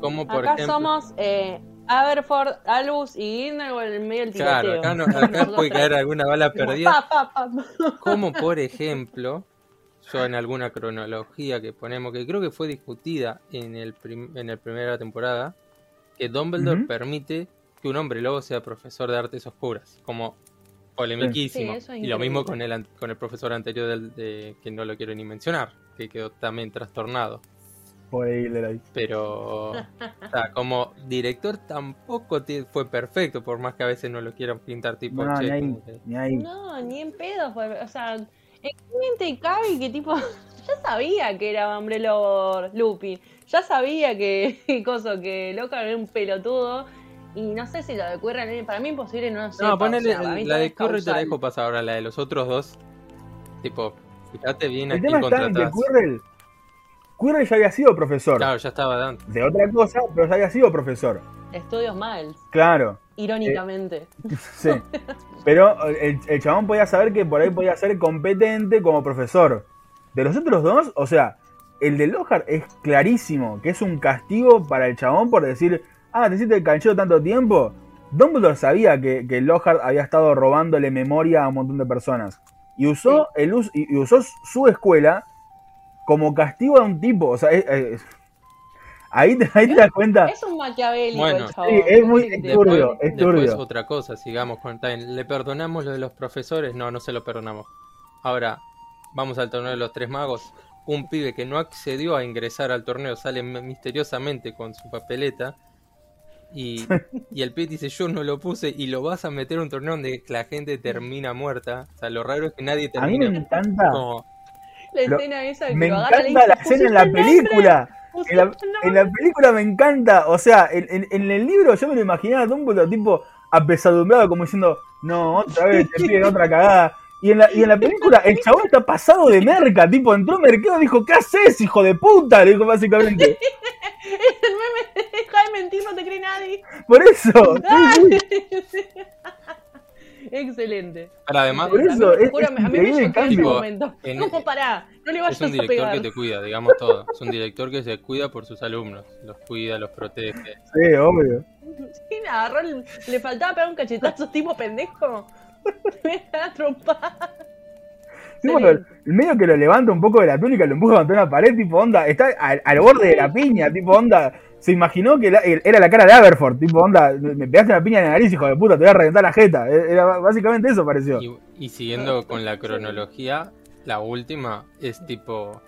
Como por Acá ejemplo. somos eh, Aberford, Albus y Grindelwald en medio del tiroteo. Claro, acá, no, acá puede caer alguna bala perdida. Pa, pa, pa. Como por ejemplo, yo en alguna cronología que ponemos, que creo que fue discutida en el prim- en la primera temporada, que Dumbledore permite que un hombre lobo sea profesor de artes oscuras, como polemiquísimo. Sí, eso es y lo mismo con el, an- con el profesor anterior del, de, que no lo quiero ni mencionar, que quedó también trastornado. Pero, o sea, como director tampoco fue perfecto, por más que a veces no lo quieran pintar tipo, No, che, ni ahí, como que- ni ahí. No, ni en pedo. fue- O sea, ¿en qué mente cabe que tipo.? Ya sabía que era hombre lobo Lupin. Ya sabía que. Coso, que Loca era un pelotudo. Y no sé si lo de Quirrell, para mí imposible no sé. No, ponele, la de Curry te la dejo pasar ahora, la de los otros dos. Tipo, fíjate bien a El quién tema está en que. Quirrell, Quirrell ya había sido profesor Claro, ya estaba dando. de otra cosa, pero ya había sido profesor. Estudios Miles, Claro, irónicamente. sí. Pero el, el chabón podía saber que por ahí podía ser competente como profesor. De los otros dos, o sea, el de Lockhart es clarísimo que es un castigo para el chabón por decir, ah, te hiciste el canchero tanto tiempo. Dumbledore sabía que, que Lockhart había estado robándole memoria a un montón de personas. Y usó, el y y usó su escuela como castigo a un tipo. O sea, es- es- ahí, te, ahí te das cuenta. Es un maquiavélico Bueno. el chabón. Sí, es muy- ¿qué querés que te es turbio, diga? es Después turbio. otra cosa, sigamos con bien, ¿Le perdonamos lo de los profesores? No, no se lo perdonamos. Ahora, vamos al torneo de los tres magos. Un pibe que no accedió a ingresar al torneo sale misteriosamente con su papeleta. Y, y el pibe dice, yo no lo puse y lo vas a meter a un torneo donde la gente termina muerta. O sea, lo raro es que nadie A mí termina. me encanta. como- La Lo- escena esa que Me lo agarra y le encanta la escena en la "Pusiste el nombre, película. En la, el nombre". en la película me encanta. O sea, en, en- en el libro yo me lo imaginaba a Dumbledore tipo apesadumbrado, como diciendo, no, otra vez te piden otra cagada. Y en, la, y en la película el chabón está pasado de merca, tipo, entró al mercado y dijo, ¿qué haces, hijo de puta? Le dijo básicamente. El meme de deja de mentir, no te cree nadie. Por eso. Excelente. Pero además, Por eso, a es- juro, es a mí me el cambio. momento. En- ¿Cómo pará? No le vayas es un a director que te cuida, digamos todo. Es un director que se cuida por sus alumnos. Los cuida, los protege. Sí, obvio. Sí, me agarró, le faltaba pegar un cachetazo tipo pendejo. Me da trompada. Sí, bueno, el el medio que lo levanta un poco de la túnica, lo empuja contra una pared, tipo onda, está al, al borde de la piña, tipo onda. Se imaginó que la- era la cara de Aberford, tipo onda, me pegaste una piña en la nariz, hijo de puta, te voy a reventar la jeta. E, Era básicamente eso pareció. Y, y siguiendo con la cronología, la última es tipo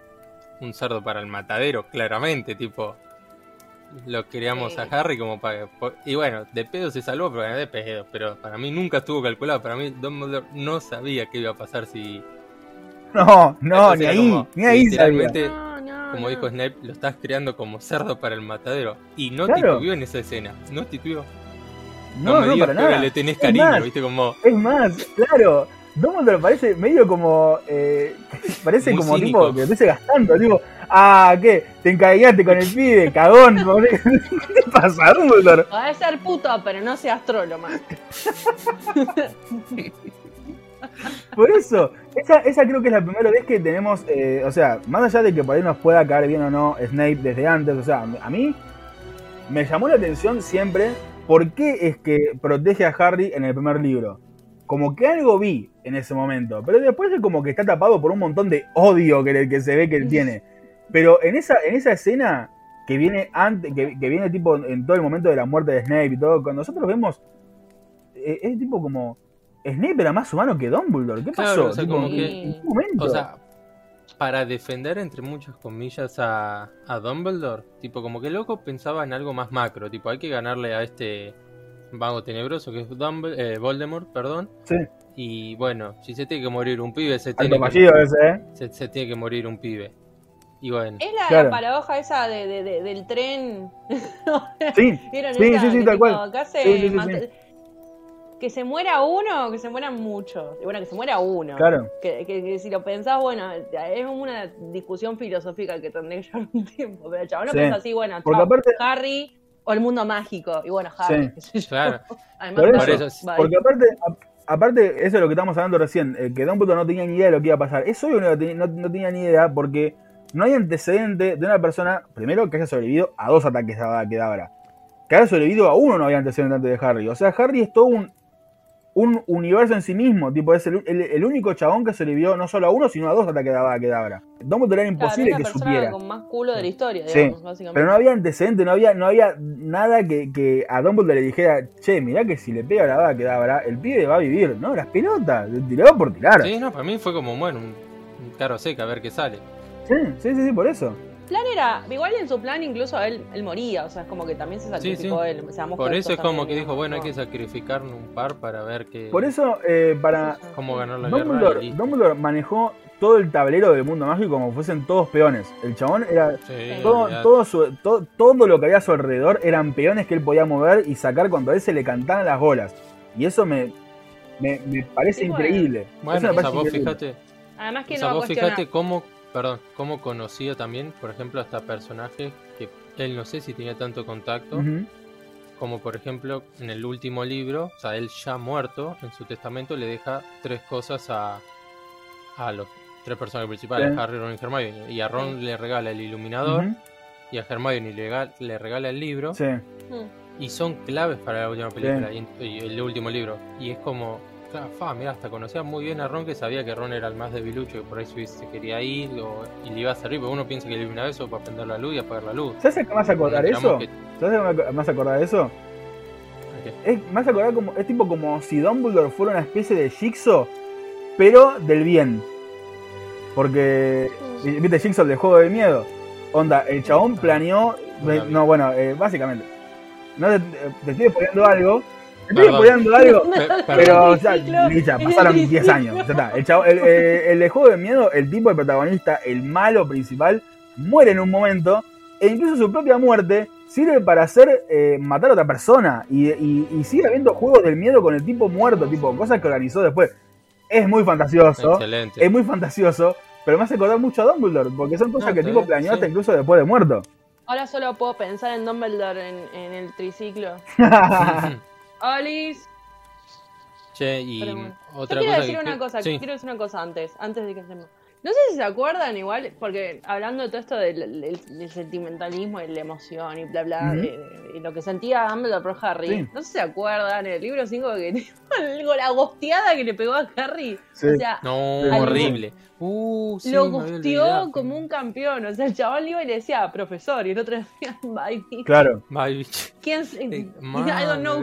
un cerdo para el matadero, claramente, tipo lo queríamos Sí. a Harry como para... y bueno, de pedo se salvó, pero de pedo, pero para mí nunca estuvo calculado, para mí Dumbledore no sabía qué iba a pasar si... No, no, Entonces ni ahí, como, ni ahí sabía. literalmente, no, como no. dijo Snape, lo estás creando como cerdo para el matadero. Y no Claro. titubeó en esa escena, no titubeó. No, No, me no, digas para que ahora nada. le tenés cariño, más, viste, como... Es más, claro, Dumbledore parece medio como. Eh, parece Muy como cínico. tipo que estuviese gastando. Tipo, ah, ¿qué? Te encariñaste con el pibe, cagón. ¿Qué te pasa, Dumbledore? Podés ser puto, pero no seas trolo, man. Por eso, esa, esa creo que es la primera vez que tenemos. eh, o sea, más allá de que por ahí nos pueda caer bien o no Snape desde antes, o sea, a mí me llamó la atención siempre por qué es que protege a Harry en el primer libro. Como que algo vi en ese momento, pero después es como que está tapado por un montón de odio que, se ve que él tiene. Pero en esa, en esa escena que viene antes, que, que viene tipo en todo el momento de la muerte de Snape y todo, cuando nosotros vemos, eh, es tipo como Snape era más humano que Dumbledore. ¿Qué Claro, pasó? o sea, Tipo, como ¿en que- qué momento? O sea, para defender entre muchas comillas a, a Dumbledore, tipo como que el loco pensaba en algo más macro, tipo hay que ganarle a este vago tenebroso que es Dumbledore, eh, Voldemort, perdón. Sí. Y bueno, si se tiene que morir un pibe, se Alto tiene, que, ese, ¿eh? se, se tiene que morir un pibe. Y bueno, Es la, Claro. la paradoja esa de, de- de- del tren. Sí, ¿Vieron sí, esa? sí, sí, tal cual. acá se Sí, sí, sí, mata- sí. Que se muera uno o que se mueran muchos. Y bueno, que se muera uno. Claro. Que, que- que si lo pensás, bueno, es una discusión filosófica que tendré que llevar un tiempo. Pero el chabón no Sí. piensa así, bueno, chao, aparte- Harry o el mundo mágico. Y bueno, Harry. Sí. qué sé yo. claro. Además, Por eso-. Porque aparte, a- aparte, eso es lo que estamos hablando recién, eh, que Dumbledore no tenía ni idea de lo que iba a pasar. Es obvio que no, tenía- no- no tenía ni idea porque no hay antecedente de una persona, primero, que haya sobrevivido a dos ataques Avada Kedavra. Que haya sobrevivido a uno no había antecedente antes de Harry. O sea, Harry es todo un, un universo en sí mismo. Tipo, es el, el- el único chabón que sobrevivió no solo a uno, sino a dos ataques de Kedavra. Dumbledore era Claro, imposible es la que supiera. con más culo de la historia, Sí, básicamente. Pero no había antecedente, no había, no había nada que, que a Dumbledore le dijera, che, mirá que si le pega la bala que da, el pibe va a vivir. No, las pelotas, tiraba por tirar. Sí, no, para mí fue como, bueno, un, un caro seca, a ver qué sale. Sí, sí, sí, sí, por eso. Plan era, igual en su plan incluso él, él moría, o sea, es como que también se Sí, sí. sacrificó él. seamos Por eso es como también, que dijo, bueno, hay que sacrificar un par para ver que, Por eso, eh, para cómo ganar la Dumbledore. Dumbledore manejó todo el tablero del mundo mágico como fuesen todos peones. El chabón era Sí, todo, todo, su- to- todo lo que había a su alrededor eran peones que él podía mover y sacar cuando a él se le cantaban las bolas. Y eso me, me, me parece Sí, bueno. increíble. Eso Bueno, me o sea, parece vos increíble. fíjate, Además que o sea, no vos cuestiona- fíjate cómo, perdón, cómo conocía también, por ejemplo, hasta personajes que él no sé si tenía tanto contacto, como por ejemplo en el último libro, o sea, él ya muerto, en su testamento le deja tres cosas a, a los tres personajes principales, Sí. Harry, Ron y Hermione, y a Ron le regala el iluminador, y a Hermione le regala el libro, Sí. Mm. y son claves para la última película y, y el último libro. Y es como, claro, fa, mira, hasta conocía muy bien a Ron que sabía que Ron era el más debilucho, que por ahí se quería ir o- y le iba a servir, porque uno piensa que elimina eso para prender la luz y apagar la luz. ¿Sabes a qué hace acordar eso? que- ¿Sabes a qué me hace acordar eso? Es, hace acordar como, es tipo como si Dumbledore fuera una especie de Jigsaw, pero del bien. Porque, ¿viste Jigsaw del juego del miedo? Onda, el chabón planeó. No la vi. No, bueno, eh, básicamente. No te, te estoy spoileando algo. Estoy spoileando algo. Pero, o sea, en pasaron el 10 años. Ya está. El, chavo- el, eh, el de juego de miedo, el tipo de protagonista, el malo principal, muere en un momento. E incluso su propia muerte sirve para hacer eh, matar a otra persona. Y, y- y sigue habiendo juegos del miedo con el tipo muerto, tipo cosas que organizó después. Es muy fantasioso. Excelente. Es muy fantasioso. Pero me hace acordar mucho a Dumbledore, porque son cosas No, que el tipo bien, planeó hasta sí. incluso después de muerto. Ahora solo puedo pensar en Dumbledore en, en el triciclo. Alice. Che, y bueno. otra Yo quiero cosa decir que una cosa, sí. quiero decir una cosa antes, antes de que estemos. No sé si se acuerdan igual, porque hablando de todo esto del, del- del sentimentalismo y la emoción y bla bla, Ujú. de- de- y lo que sentía Dumbledore por Harry, Sí. no sé si se acuerdan en el libro 5 que algo la gosteada que le pegó a Harry. Sí. O sea, No, horrible. Uh, sí, lo olvidado. como un campeón. O sea, el chaval iba y le decía profesor y el otro decía bye. Claro. Ay, bicho. ¿Quién se- Eh, I don't know.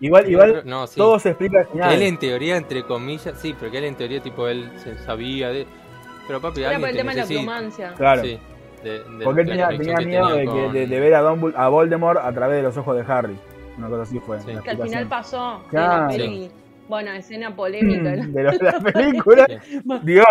Igual, igual, No, sí. todo se explica al final. él en teoría, entre comillas, sí, pero que él en teoría, tipo, él se sabía de... Pero papi, Era alguien por el te tema de la. Claro. Sí, de, de Porque él la tenía, miedo de, tenía que, con- de, de ver a, Dumbledore- a Voldemort a través de los ojos de Harry. Una cosa así fue. Sí. la Que al final pasó Claro. la. Bueno, escena polémica. ¿no? de, lo- de la película. Sí. Dios,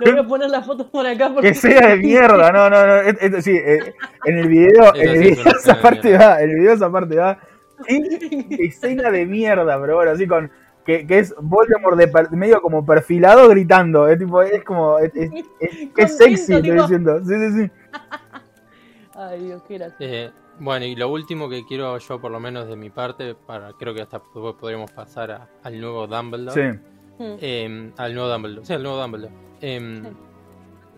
Le voy a poner las fotos por acá porque que sea de mierda. No, no, no. es- es- sí, eh, en el video, en Esa el video esa parte mierda. va. En el video esa parte va. Qué escena de mierda, pero bueno, así con. Que, que es Voldemort de per- medio como perfilado gritando. Es tipo, es como. Es, es, es- es Contento, sexy, estoy diciendo. Sí, sí, sí. Ay, Dios, qué. Eh, bueno, y lo último que quiero yo, por lo menos de mi parte, para creo que hasta después podríamos pasar a- al nuevo Dumbledore. Sí. Eh, al nuevo Dumbledore. Sí, al nuevo Dumbledore. Em, Sí.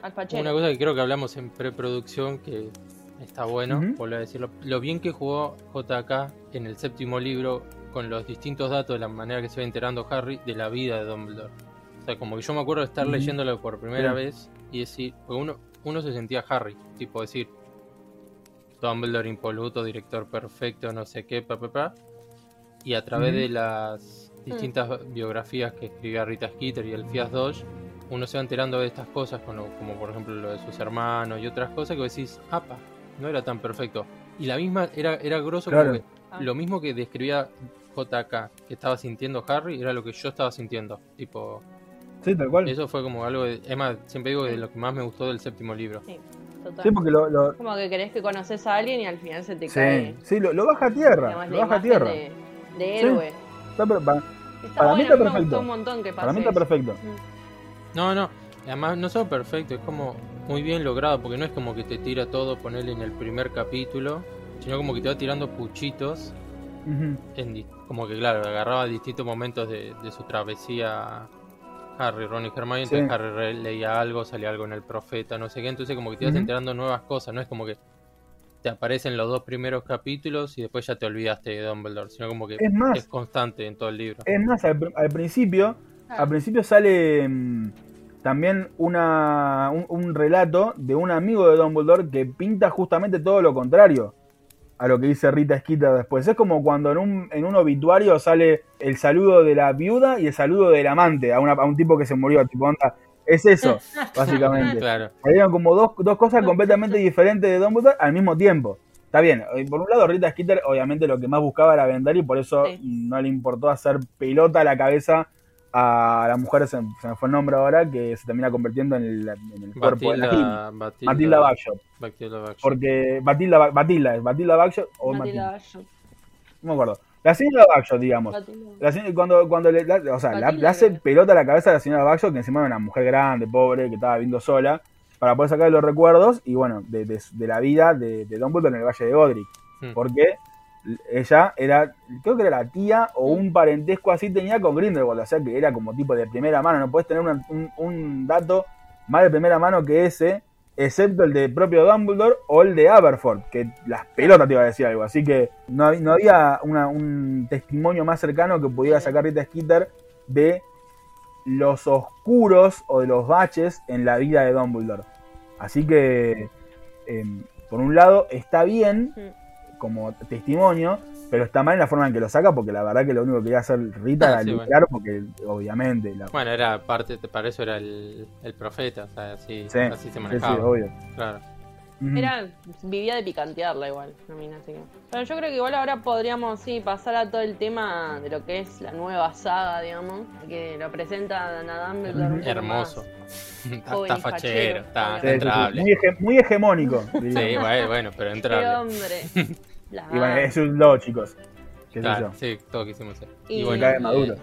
Al. Una cosa que creo que hablamos en preproducción que está bueno, volver a decirlo. Lo bien que jugó JK en el séptimo libro con los distintos datos de la manera que se va enterando Harry de la vida de Dumbledore. O sea, como que yo me acuerdo de estar leyéndolo por primera vez y decir, porque uno, uno se sentía Harry, tipo decir, Dumbledore impoluto, director perfecto, no sé qué, pa, pa, pa. Y a través de las distintas biografías que escribía Rita Skeeter y el Fias Dodge, uno se va enterando de estas cosas, como, como por ejemplo lo de sus hermanos y otras cosas que decís, apa, no era tan perfecto. Y la misma, era, era grosso Claro. como que lo mismo que describía JK que estaba sintiendo Harry, era lo que yo estaba sintiendo. Tipo, Sí, tal cual. eso fue como algo de, es más, siempre digo que de lo que más me gustó del séptimo libro. Sí, total. Sí, porque lo, lo- Como que querés que conoces a alguien y al final se te sí, cae. sí, lo, lo baja a tierra. digamos, Lo baja a tierra. de, de héroe. Está per- para, Está para mí bueno, está a mí me perfecto. gustó un montón que pase para mí está eso. perfecto. No, no, además no solo perfecto, es como muy bien logrado, porque no es como que te tira todo, ponerle en el primer capítulo, sino como que te va tirando puchitos, en como que claro, agarraba distintos momentos de, de su travesía Harry, Ron y Hermione, Sí. entonces Harry leía algo, salía algo en el profeta, no sé qué, entonces como que te vas enterando nuevas cosas, no es como que te aparecen los dos primeros capítulos y después ya te olvidaste de Dumbledore, sino como que Es más, es constante en todo el libro. Es más, al, pr- al principio, Ah. al principio sale mm, también una, un, un relato de un amigo de Dumbledore que pinta justamente todo lo contrario a lo que dice Rita Skeeter después. Es como cuando en un, en un obituario sale el saludo de la viuda y el saludo del amante a, una- a un tipo que se murió. Tipo, onda, Es eso, básicamente. Claro. Salieron como dos, dos cosas completamente diferentes de Dumbledore al mismo tiempo. Está bien, eh, por un lado Rita Skeeter obviamente lo que más buscaba era vender y por eso Sí. no le importó hacer pelota a la cabeza a la mujer, se, se me fue el nombre ahora, que se termina convirtiendo en el, en el cuerpo de la Batilda, Batilda, Bagshot. Batilda. Porque Batilda, Ba- Batilda, es Batilda Bagshot o Matilda Matilda, Bagshot. no me acuerdo. La señora Bagshot, digamos. Matilda. La señora- cuando, cuando le, la- o sea, la- le hace pelota a la cabeza a la señora Bagshot, que encima era una mujer grande, pobre, que estaba viviendo sola, para poder sacar los recuerdos y bueno, de, de- de la vida de, de Dumbledore en el Valle de Godric. Hmm. Porque ella era, creo que era la tía o un parentesco así tenía con Grindelwald, o sea que era como tipo de primera mano, no puedes tener una- un, un dato más de primera mano que ese, excepto el de propio Dumbledore o el de Aberford, que las pelotas te iba a decir algo, así que no, hab- no había una- un testimonio más cercano que pudiera sacar Rita Skeeter de los oscuros o de los baches en la vida de Dumbledore. Así que, em, por un lado, está bien Mm. Como testimonio, pero está mal en la forma en que lo saca, porque la verdad que lo único que quería hacer Rita Ah, era sí, lucrar, porque obviamente la... Bueno, era parte, para eso era el, el profeta, o sea, así, Sí, así se sí, sí, manejaba. obvio. Claro. Era, vivía de picantearla igual, la mina, así que. Pero yo creo que igual ahora podríamos, sí, pasar a todo el tema de lo que es la nueva saga, digamos, que lo presenta poco Hermoso. Está, fachero, está, entrable. Muy, hege- muy hegemónico. Sí, bueno, pero ¡Qué entrable. hombre! La Y bueno, es un lobo, chicos. ¿Qué sé Claro, yo? sí, todo quisimos ser. Y- Y bueno, Cae eh, maduro.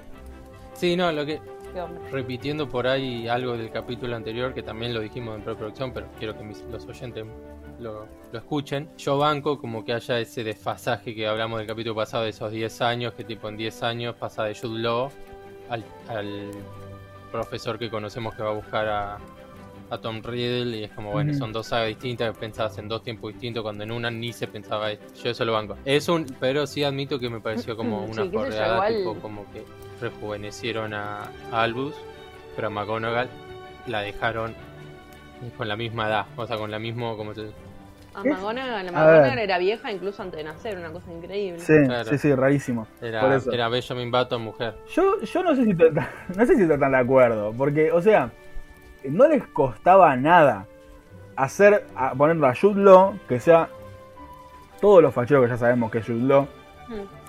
sí, no, lo que, Hombre. repitiendo por ahí algo del capítulo anterior, que también lo dijimos en preproducción, pero quiero que mis- los oyentes lo, lo escuchen. Yo banco como que haya ese desfasaje que hablamos del capítulo pasado de esos 10 años, que tipo en 10 años pasa de Jude Law al, al profesor que conocemos que va a buscar a, a Tom Riddle y es como, bueno, son dos sagas distintas que pensabas en dos tiempos distintos cuando en una ni se pensaba esto. Yo eso lo banco. Es un, pero sí admito que me pareció como Sí, una igual- tipo como que rejuvenecieron a, a Albus, pero a McGonagall la dejaron con la misma edad, o sea, con la misma, como te- A. McGonagall, la A. McGonagall era vieja incluso antes de nacer, una cosa increíble. Sí, Claro. sí, sí, rarísimo. Por era, eso. era Benjamin Button mujer. Yo, yo no sé si estoy tan- no sé si estoy tan de acuerdo, porque, o sea, no les costaba nada hacer, a, ponerlo a Jude Law, que sea todos los facheros que ya sabemos que es Jude Law, Mm.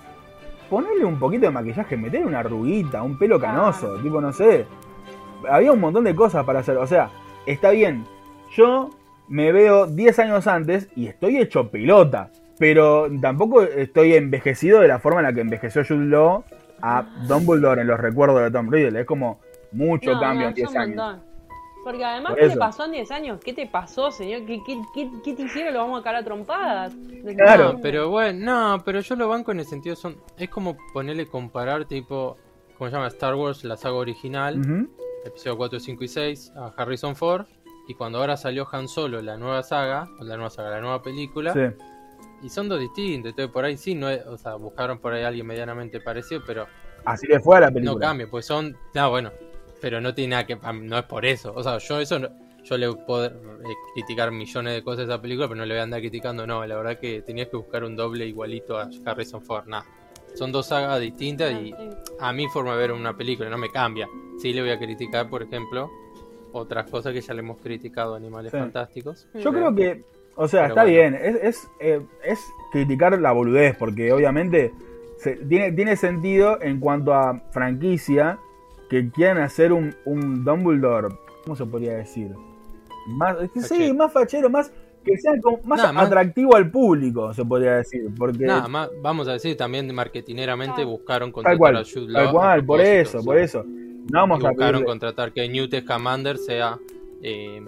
Ponerle un poquito de maquillaje, meterle una arruguita, un pelo canoso, tipo, no sé. Había un montón de cosas para hacer, o sea, está bien, yo me veo 10 años antes y estoy hecho pelota, pero tampoco estoy envejecido de la forma en la que envejeció Jude Law a Dumbledore en los recuerdos de Tom Riddle, es como mucho No, cambio no, en es 10 un años. Porque además, Por ¿qué te pasó en 10 años? ¿Qué te pasó, señor? ¿Qué, qué, qué, qué te hicieron? Lo vamos a caer a trompadas. Claro. No, pero bueno, no, pero yo lo banco en el sentido son es como ponerle comparar tipo ¿cómo se llama? Star Wars, la saga original, Ujú. episodio 4, 5 y 6 a Harrison Ford y cuando ahora salió Han Solo, la nueva saga, o la nueva saga, la nueva película, Sí. y son dos distintos, entonces por ahí sí no es, o sea, buscaron por ahí a alguien medianamente parecido, pero Así le fue a la no película. cambia, pues son, no, bueno, pero no tiene nada que, no es por eso, o sea, yo eso no- yo le puedo eh, criticar millones de cosas a esa película, pero no le voy a andar criticando, no, la verdad que tenías que buscar un doble igualito a Harrison Ford, nada. Son dos sagas distintas y a mi forma de ver una película no me cambia. Sí le voy a criticar, por ejemplo, otras cosas que ya le hemos criticado a Animales Sí. Fantásticos. Yo creo que, o sea, Pero está bueno. bien, es, es, eh, es criticar la boludez, porque obviamente se- tiene, tiene sentido en cuanto a franquicia que quieran hacer un, un Dumbledore, ¿cómo se podría decir? Más, es que sí, más fachero, más que sea como más Nada, más- atractivo al público, se podría decir, porque Nada más, vamos a decir también marketineramente buscaron tal contratar cual, a Jude Law tal cual, por eso, sí. por eso. No vamos y a buscaron pedirle- contratar que Newt Scamander sea eh,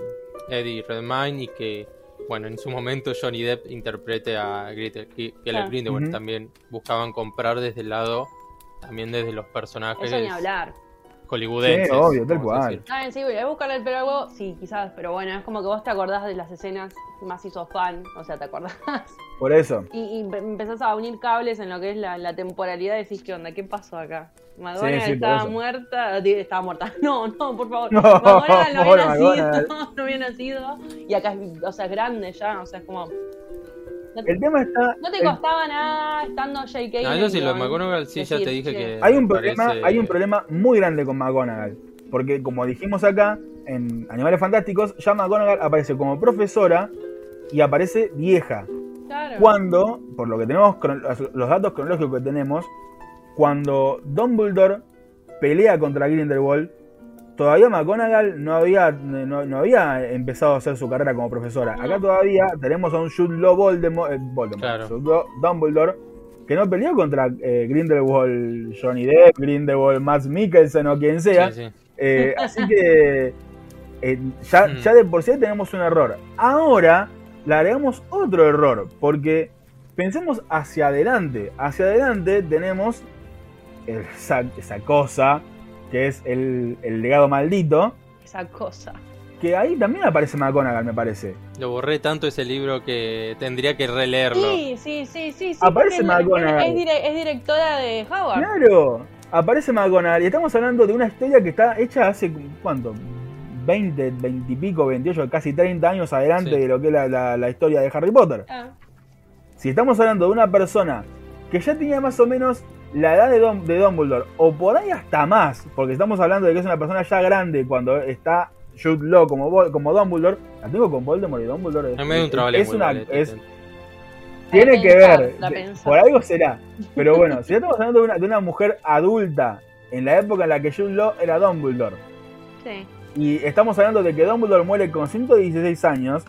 Eddie Redmayne y que, bueno, en su momento Johnny Depp interprete a Gretel, Keller Claro. Grindelwald. También buscaban comprar desde el lado, también desde los personajes Eso ni hablar. Hollywoodenses. Sí, obvio, tal cual. Ah, sí, voy a buscarle el pelo sí, quizás, pero bueno, es como que vos te acordás de las escenas, más sos fan, o sea, te acordás. por eso. Y, y empe- empezás a unir cables en lo que es la, la temporalidad y decís, ¿qué onda? ¿Qué pasó acá? McGonagall Sí, sí, estaba muerta, estaba muerta. No, no, por favor. No, McGonagall no había nacido, no había nacido. Y acá, es- o sea, es grande ya, o sea, es como... No te, El tema está... no te el- costaba nada estando J.K. No, yo sí, lo de McGonagall sí ya te dije que- hay un problema, parece- hay un problema muy grande con McGonagall. Porque como dijimos acá, en Animales Fantásticos, ya McGonagall aparece como profesora y aparece vieja. Claro. Cuando, por lo que tenemos, los datos cronológicos que tenemos, cuando Dumbledore pelea contra Grindelwald, todavía McGonagall no había, no, no había empezado a hacer su carrera como profesora. Acá todavía tenemos a un Jude Law Voldemort, eh, Voldemort, Claro. Dumbledore, que no peleó contra eh, Grindelwald Johnny Depp, Grindelwald Max Mikkelsen o quien sea. Sí, sí. Eh, así que eh, ya, Mm. ya de por sí tenemos un error. Ahora le agregamos otro error, porque pensemos hacia adelante. Hacia adelante tenemos esa, esa cosa que es el, el legado maldito, Esa cosa. que ahí también aparece McGonagall, me parece. Lo borré tanto ese libro que tendría que releerlo. Sí, sí, sí, sí. sí Aparece McGonagall. Es, dire- es directora de Howard. Claro, aparece McGonagall y estamos hablando de una historia que está hecha hace, ¿cuánto? 20, 20 y pico, 28, casi 30 años adelante Sí. de lo que es la, la- la historia de Harry Potter. Ah, Si estamos hablando de una persona que ya tenía más o menos la edad de, Dum- de Dumbledore, o por ahí hasta más, porque estamos hablando de que es una persona ya grande cuando está Jude Law como, como Dumbledore, la tengo con Voldemort y Dumbledore. Me da un es, es una, es- este. tiene La que pensar, ver, la por algo será. Pero bueno, si ya estamos hablando de una, de una mujer adulta en la época en la que Jude Law era Dumbledore, sí. y estamos hablando de que Dumbledore muere con 116 años,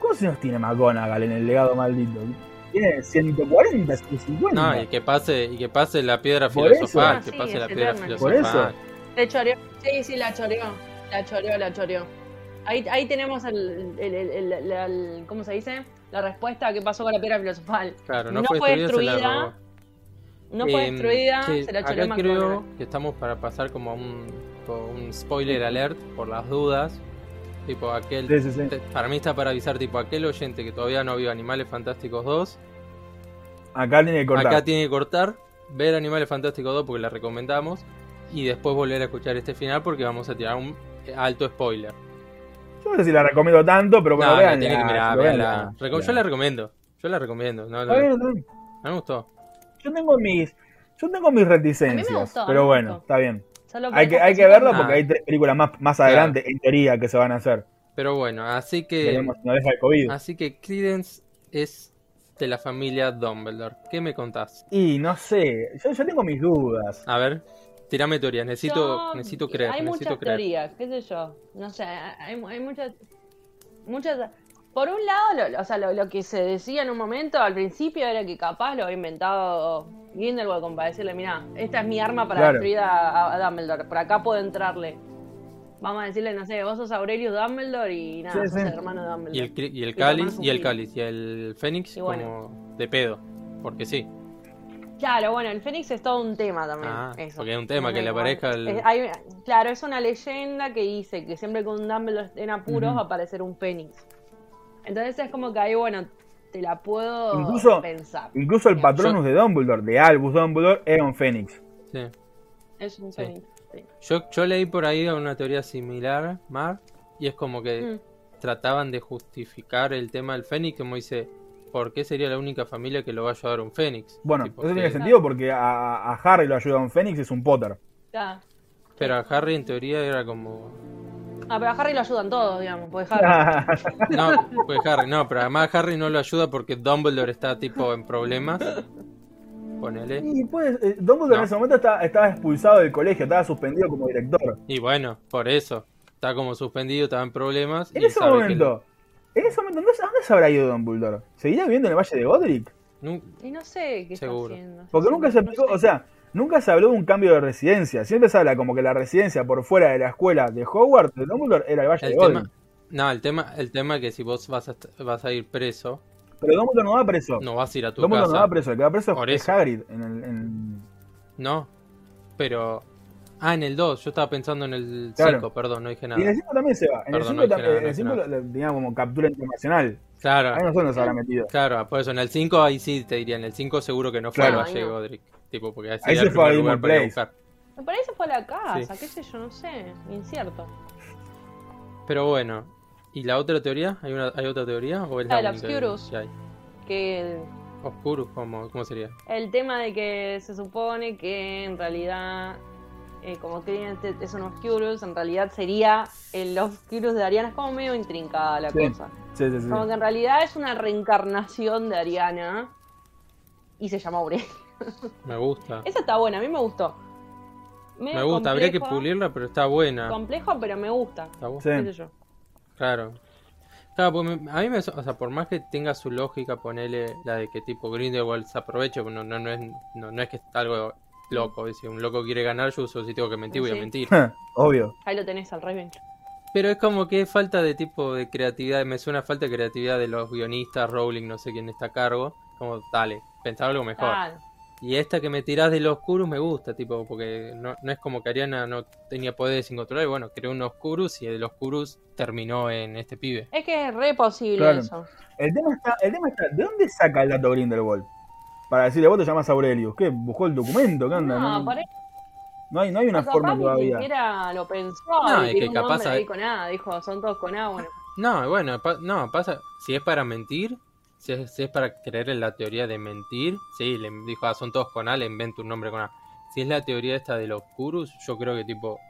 ¿cuántos años tiene McGonagall en el legado maldito? Tiene 140, 150. No, y que pase, y que pase la piedra Por eso. filosofal, Ah, que sí, pase es la piedra eterno. Por eso. filosofal. Le choreó. Sí, sí, la choreó. La choreó, la choreó. Ahí, ahí tenemos el, el, el- el- el- el- ¿Cómo se dice? La respuesta a qué pasó con la piedra filosofal. Claro, no, No fue fue destruida, se la destruida, robó. No fue Em, destruida, sí, se la choreó acá creo que estamos para pasar como a un, como un spoiler alert por las dudas. Tipo aquel. Sí, sí, sí. te- Para mí está para avisar, tipo aquel oyente que todavía no vio Animales Fantásticos 2. Acá tiene que cortar. Acá tiene que cortar, ver Animales Fantásticos 2 porque la recomendamos. Y después volver a escuchar este final porque vamos a tirar un alto spoiler. Yo no sé si la recomiendo tanto, pero bueno, no, vean. no, tiene que mirar, véanla. Reco- Yo la recomiendo. Yo la recomiendo. No, no- Está bien, está bien. me gustó. Yo tengo mis, yo tengo mis reticencias. A mí me gustó, a mí pero me bueno, gustó. está bien. Solo Hay que, hay que no. porque hay tres películas más, más Claro. adelante, en teoría, que se van a hacer. Pero bueno, así que. No deja el COVID. Así que Credence es de la familia Dumbledore. ¿Qué me contás? Y no sé, yo, yo tengo mis dudas. A ver, tirame teorías. Necesito, Yo- necesito creer. Hay necesito muchas creer. teorías, qué sé yo. No sé, hay, hay muchas. Muchas. Por un lado, lo, o sea, lo, lo que se decía en un momento al principio era que capaz lo había inventado Grindelwald como para decirle: Mira, esta es mi arma para Claro. destruir a, a Dumbledore. Por acá puedo entrarle. Vamos a decirle, no sé, vos sos Aurelius Dumbledore y nada, Sí, sos sí. el hermano de Y Dumbledore. el, y el Y hermano cáliz, y el cáliz, y el fénix Y bueno. como de pedo. Porque sí. Claro, bueno, el Fénix es todo un tema también. Ah, eso. porque es un tema que le aparezca el- Es- hay- claro, es una leyenda que dice que siempre que un Dumbledore esté en apuros Ujú. va a aparecer un Fénix. Entonces es como que ahí, bueno, te la puedo Incluso- pensar. Incluso el patronus de Dumbledore, de Albus Dumbledore, era un Fénix. sí. Es un Sí. Fénix. sí. Yo, yo leí por ahí una teoría similar, Mar, y es como que Mm. trataban de justificar el tema del fénix, como dice, ¿por qué sería la única familia que lo va a ayudar un fénix? Bueno, Tipo, eso que- tiene sentido porque a, a Harry lo ayuda un Fénix, es un Potter. Ya. Pero a Harry en teoría era como... Ah, pero a Harry lo ayudan todos, digamos, porque Harry. No, pues Harry, no, pero además Harry no lo ayuda porque Dumbledore está tipo en problemas. Ponele. y pues, eh, Dumbledore No. en ese momento estaba, estaba expulsado del colegio, estaba suspendido como director. Y bueno, por eso. Está como suspendido, estaba en problemas. En y ese sabe que momento, en ese momento, ¿dónde, dónde se habrá ido Dumbledore? ¿Seguiría viviendo en el Valle de Godric? Y no sé qué Seguro. está haciendo. Porque nunca se explicó, o sea, nunca se habló de un cambio de residencia. Siempre se habla como que la residencia por fuera de la escuela de Hogwarts de Dumbledore era el Valle el de no, el tema, el tema es que si vos vas a, vas a ir preso, Pero Dumbledore no va preso. no vas a ir a tu Dumbledore casa. no va preso, el que va preso es. Hagrid. En el, en- No, pero. Ah, en el 2, yo estaba pensando en el 5, Claro. perdón, no dije Y en el nada. 5 también se va. En Perdón, el 5 no nada, en no el dije 5 nada. le- tenía como captura internacional. Claro, Ahí no sé dónde se habrá metido. claro, por eso en el 5 ahí sí te diría, en el 5 seguro que no fue Claro. al Valle de no. Godric. Tipo, porque ahí, Ahí se fue a a Place. buscar. Me parece fue a la casa, Sí. qué sé yo, no sé. Incierto. Pero bueno, ¿y la otra teoría? ¿Hay, una, hay otra teoría? ¿O es Ah, la el única Obscurus. que hay? Que el, Oscurus, ¿cómo, ¿cómo sería? el tema de que se supone que en realidad eh, como Credence es un Obscurus, en realidad sería el Obscurus de Ariana. Es como medio intrincada la Sí. cosa. Sí, sí, sí. Como que en realidad es una reencarnación de Ariana y se llama Aurelio. Me gusta. Esa está buena, a mí me gustó. Me gusta, habría que pulirla, pero está buena. Complejo, pero me gusta. Está Sí. Claro. Claro, pues me- a mí me, o sea, por más que tenga su lógica, ponerle la de que tipo Grindelwald se aproveche, no, no, no es, no, no es que es algo loco, es decir, un loco quiere ganar, yo uso, si tengo que mentir, voy a mentir. Obvio. Ahí lo tenés al Raven. Pero es como que falta de tipo de creatividad, me suena falta de creatividad de los guionistas, Rowling, no sé quién está a cargo. Como, dale, pensar algo mejor. Claro. Y esta que me tirás de los Oscurus me gusta, tipo, porque no, no es como que Ariana no tenía poderes sin controlar, y bueno, creó un Oscurus y el Oscurus terminó en este pibe. Es que es re posible Claro. eso. El tema está, el tema está, ¿de dónde saca el dato Grindelwald? Para decirle, vos te llamas Aurelius. ¿Qué? ¿Buscó el documento? ¿Qué onda? No, No, por ahí no hay, no hay una capaz forma ni todavía. siquiera lo pensó. No, es que capaz nombre hay- ahí con A. Dijo, son todos con A. Bueno, No, bueno, pa- no, pasa, si es para mentir, si es, si es para creer en la teoría de mentir, sí, le dijo, ah, son todos con A, le invento un nombre con A. Si es la teoría esta de los Oscurus, yo creo que tipo,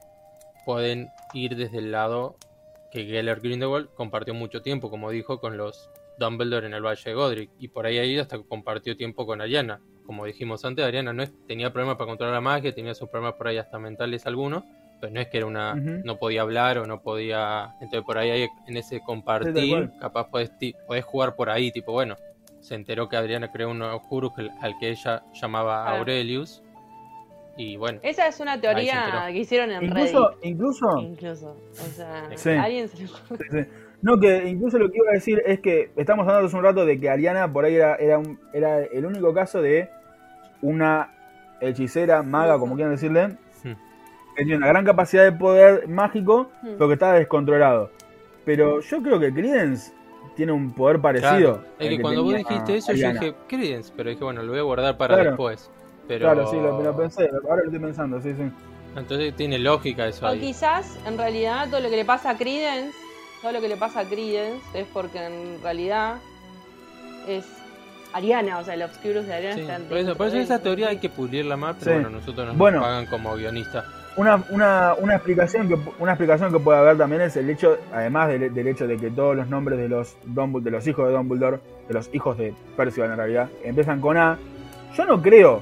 pueden ir desde el lado que Geller Grindelwald compartió mucho tiempo, como dijo, con los Dumbledore en el Valle de Godric, y por ahí ha ido hasta que compartió tiempo con Ariana. Como dijimos antes, Ariana no tenía problemas para controlar la magia, tenía sus problemas por ahí hasta mentales algunos, pero no es que era una, no podía hablar o no podía, entonces por ahí hay- en ese compartir, capaz podés, jugar por ahí, tipo, bueno, se enteró que Adriana creó un Oscurus que- al que ella llamaba. Aurelius, y bueno, esa es una teoría que hicieron en Incluso, Reddit. incluso, Incluso. O sea, Sí. a alguien se le ocurre. Sí. No, que incluso lo que iba a decir es que estamos hablando hace un rato de que Ariana por ahí era, era, un- era el único caso de una hechicera, maga, como quieran decirle, Que tiene una gran capacidad de poder mágico, pero que estaba descontrolado. Pero yo creo que Credence tiene un poder parecido. claro, es que cuando vos tenía dijiste eso, yo dije, Credence, pero dije, bueno, lo voy a guardar para Claro. después. Pero... Claro, sí, lo, lo pensé, ahora lo estoy pensando, sí, sí. Entonces tiene lógica eso O ahí. quizás, en realidad, todo lo que le pasa a Credence, todo lo que le pasa a Credence es porque en realidad es Ariana, o sea, el Obscurus de Ariana Sí, está por eso, por eso esa teoría hay que pulirla más, pero Sí. bueno, nosotros nos Bueno. pagan como guionistas. Una, una, una, explicación que, una explicación que puede haber también es el hecho, además del, del hecho de que todos los nombres de los de los hijos de Dumbledore, de los hijos de Percival en realidad, empiezan con A. Yo no creo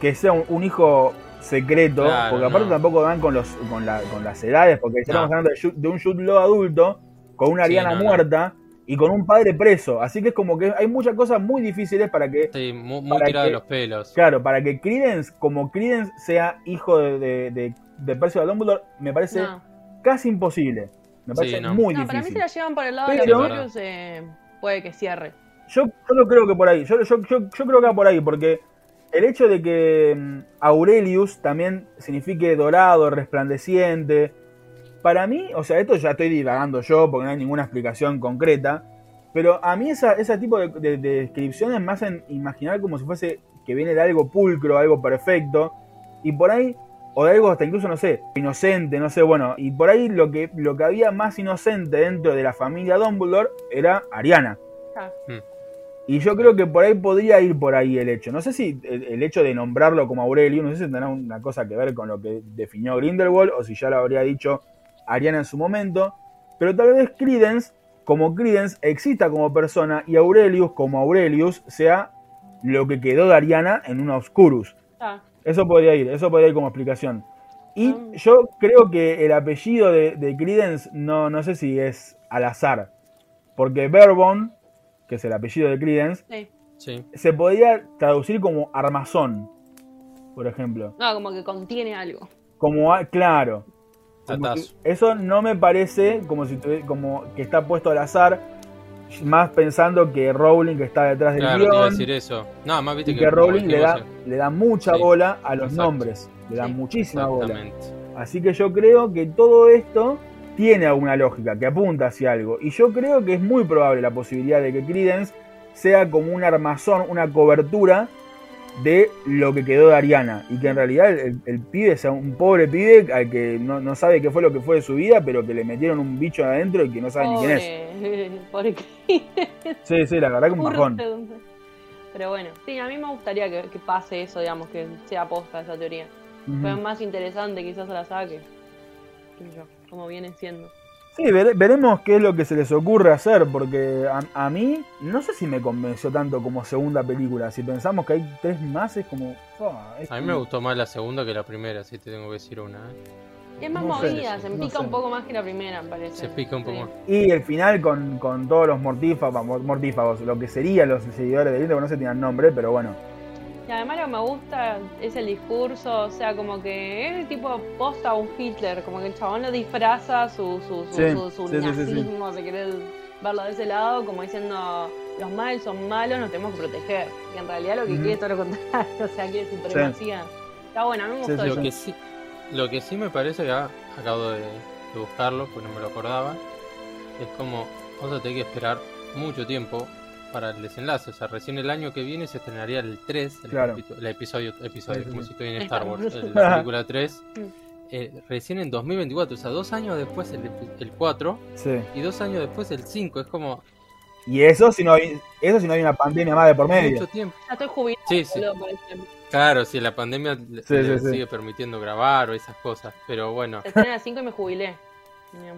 que sea un, un hijo secreto, Claro, porque aparte no. tampoco dan con los con, la, con las edades, porque estamos No. hablando de, un Jude Law adulto, con una Ariana no. muerta y con un padre preso. Así que es como que hay muchas cosas muy difíciles para que Sí, muy, tirado de los pelos. Claro, para que Credence, como Credence sea hijo de, de, de, de Percival Dumbledore, me parece No. casi imposible. Me Sí, parece no. muy No, para mí si difícil. la llevan por el lado de Pero- los Obscurus, eh, puede que cierre. Yo, yo no creo que por ahí. Yo, yo, yo, yo creo que va por ahí, porque el hecho de que mm, Aurelius también signifique dorado, resplandeciente. Para mí, o sea, esto ya estoy divagando yo porque no hay ninguna explicación concreta. Pero a mí esa, ese tipo de, de- de descripciones me hacen imaginar como si fuese que viene de algo pulcro, algo perfecto. Y por ahí, o de algo hasta incluso, no sé, inocente, no sé, bueno. Y por ahí lo que, lo que había más inocente dentro de la familia Dumbledore era Ariana. Y yo creo que por ahí podría ir por ahí el hecho. No sé si el, el hecho de nombrarlo como Aurelio, no sé si tendrá una cosa que ver con lo que definió Grindelwald o si ya lo habría dicho Ariana en su momento. Pero tal vez Credence, como Credence, exista como persona y Aurelius, como Aurelius, sea lo que quedó de Ariana en una Obscurus. Ah, Eso podría ir, eso podría ir como explicación. Y Mm. yo creo que el apellido de, de Credence no, no sé si es al azar. Porque Verbon, que es el apellido de Credence, sí. Sí. se podría traducir como armazón, por ejemplo. No, como que contiene algo. Como, a- claro. Como eso no me parece como si como que está puesto al azar, más pensando que Rowling que está detrás del Claro, guion decir eso. No, más viste y que, que Rowling le da, le da mucha Sí, bola a los exacto. nombres, le da Sí, muchísima bola. Así que yo creo que todo esto tiene alguna lógica, que apunta hacia algo. Y yo creo que es muy probable la posibilidad de que Credence sea como un armazón, una cobertura de lo que quedó de Ariana. Y que en realidad el, pibe sea un pobre pibe al que no, no sabe qué fue lo que fue de su vida, pero que le metieron un bicho adentro y que no sabe ni quién es. Pobre. Sí, sí, la verdad que un bajón. Pero bueno, sí, a mí me gustaría que, que pase eso, digamos, que sea posta esa teoría. fue más interesante quizás a la saga que, yo, como viene siendo. Sí, vere- veremos qué es lo que se les ocurre hacer, porque a, a mí no sé si me convenció tanto como segunda película. Si pensamos que hay tres más, es como. es A mí me gustó más la segunda que la primera, si te tengo que decir una. ¿eh? Es más No sé, movida, se no pica sé. un poco más que la primera, me parece. Se pica un poco Sí. más. Y el final con, con todos los mortífagos, mor- mortífagos, lo que serían los seguidores de Hitler, no sé si tenían nombre, pero bueno. Y además lo que me gusta es el discurso, o sea, como que es el tipo posta a un Hitler, como que el chabón lo disfraza su, su, su, Sí, su, su sí, sí, sí, sí. nazismo, si querés verlo de ese lado, como diciendo los males son malos, nos tenemos que proteger. Y en realidad lo que quiere es todo lo contrario, o sea, quiere supremacía. Está bueno, a mí me Sí, gustó sí, eso. Lo que sí, lo que sí me parece que ah, acabo de, de buscarlo, pues no me lo acordaba, es como vamos a tener que esperar mucho tiempo para el desenlace. O sea, recién el año que viene se estrenaría el 3, el, Claro. el episodio, episodio Sí, sí, como si estoy en Star Wars, la película 3. Mm. eh, recién en 2024, o sea, dos años después el, el 4 Sí. y dos años después el 5. Es como Y eso si no hay, eso si no hay una pandemia más de por medio. mucho tiempo. Ya estoy jubilado, Sí, sí. boludo, por ejemplo. Claro, si la pandemia le- Sí, le sí, sí. sigue permitiendo grabar o esas cosas. Pero bueno, Se estrena a las 5 y me jubilé.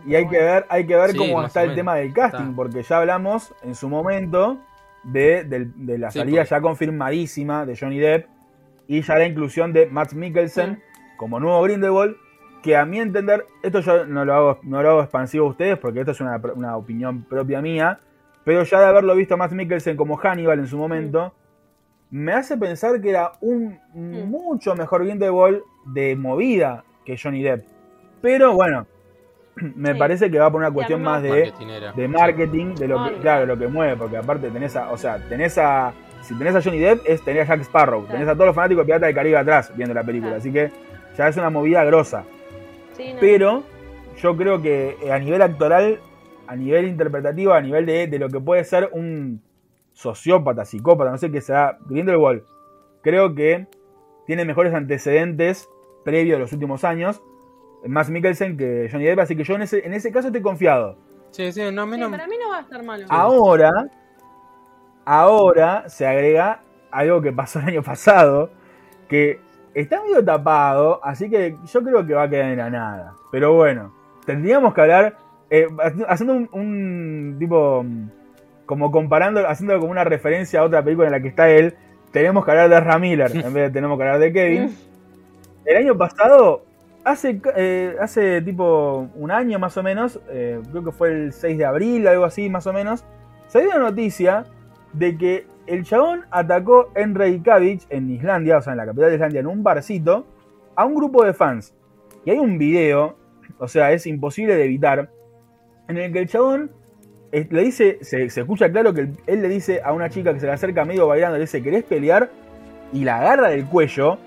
Y hay que ver, hay que ver Sí, cómo está el tema del casting, Está. porque ya hablamos en su momento de, de la Sí, salida porque- ya confirmadísima de Johnny Depp y ya la inclusión de Matt Mikkelsen como nuevo Grindelwald, que a mi entender, esto yo no lo hago, no lo hago expansivo a ustedes, porque esto es una, una opinión propia mía, pero ya de haberlo visto a Matt Mikkelsen como Hannibal en su momento, me hace pensar que era un Mm. mucho mejor Grindelwald de movida que Johnny Depp. Pero bueno, me Sí. parece que va por una cuestión más de, marketing, de lo que, claro, lo que mueve, porque aparte tenés a, o sea, tenés a, si tenés a Johnny Depp, es tener a Jack Sparrow, Claro. tenés a todos los fanáticos de Pirata del Caribe atrás viendo la película, Claro. así que ya es una movida grosa. Sí, no. Pero yo creo que eh, a nivel actoral, a nivel interpretativo, a nivel de, de lo que puede ser un sociópata, psicópata, no sé qué sea, Grindelwald, creo que tiene mejores antecedentes previos a los últimos años, más Mikkelsen que Johnny Depp, así que yo en ese, en ese caso estoy confiado. Sí, sí, no, a mí Sí, no- para mí no va a estar malo. Ahora, ahora se agrega algo que pasó el año pasado, que está medio tapado, así que yo creo que va a quedar en la nada. Pero bueno, tendríamos que hablar, eh, haciendo un, un tipo, como comparando, haciendo como una referencia a otra película en la que está él, tenemos que hablar de Ezra Miller, en vez de tenemos que hablar de Kevin. El año pasado, hace, eh, hace tipo un año más o menos, eh, creo que fue el 6 de abril, algo así más o menos, salió una noticia de que el chabón atacó en Reykjavik, en Islandia, o sea, en la capital de Islandia, en un barcito, a un grupo de fans. Y hay un video, o sea, es imposible de evitar, en el que el chabón le dice, se, se escucha claro que él le dice a una chica que se le acerca medio bailando, le dice, ¿querés pelear? Y la agarra del cuello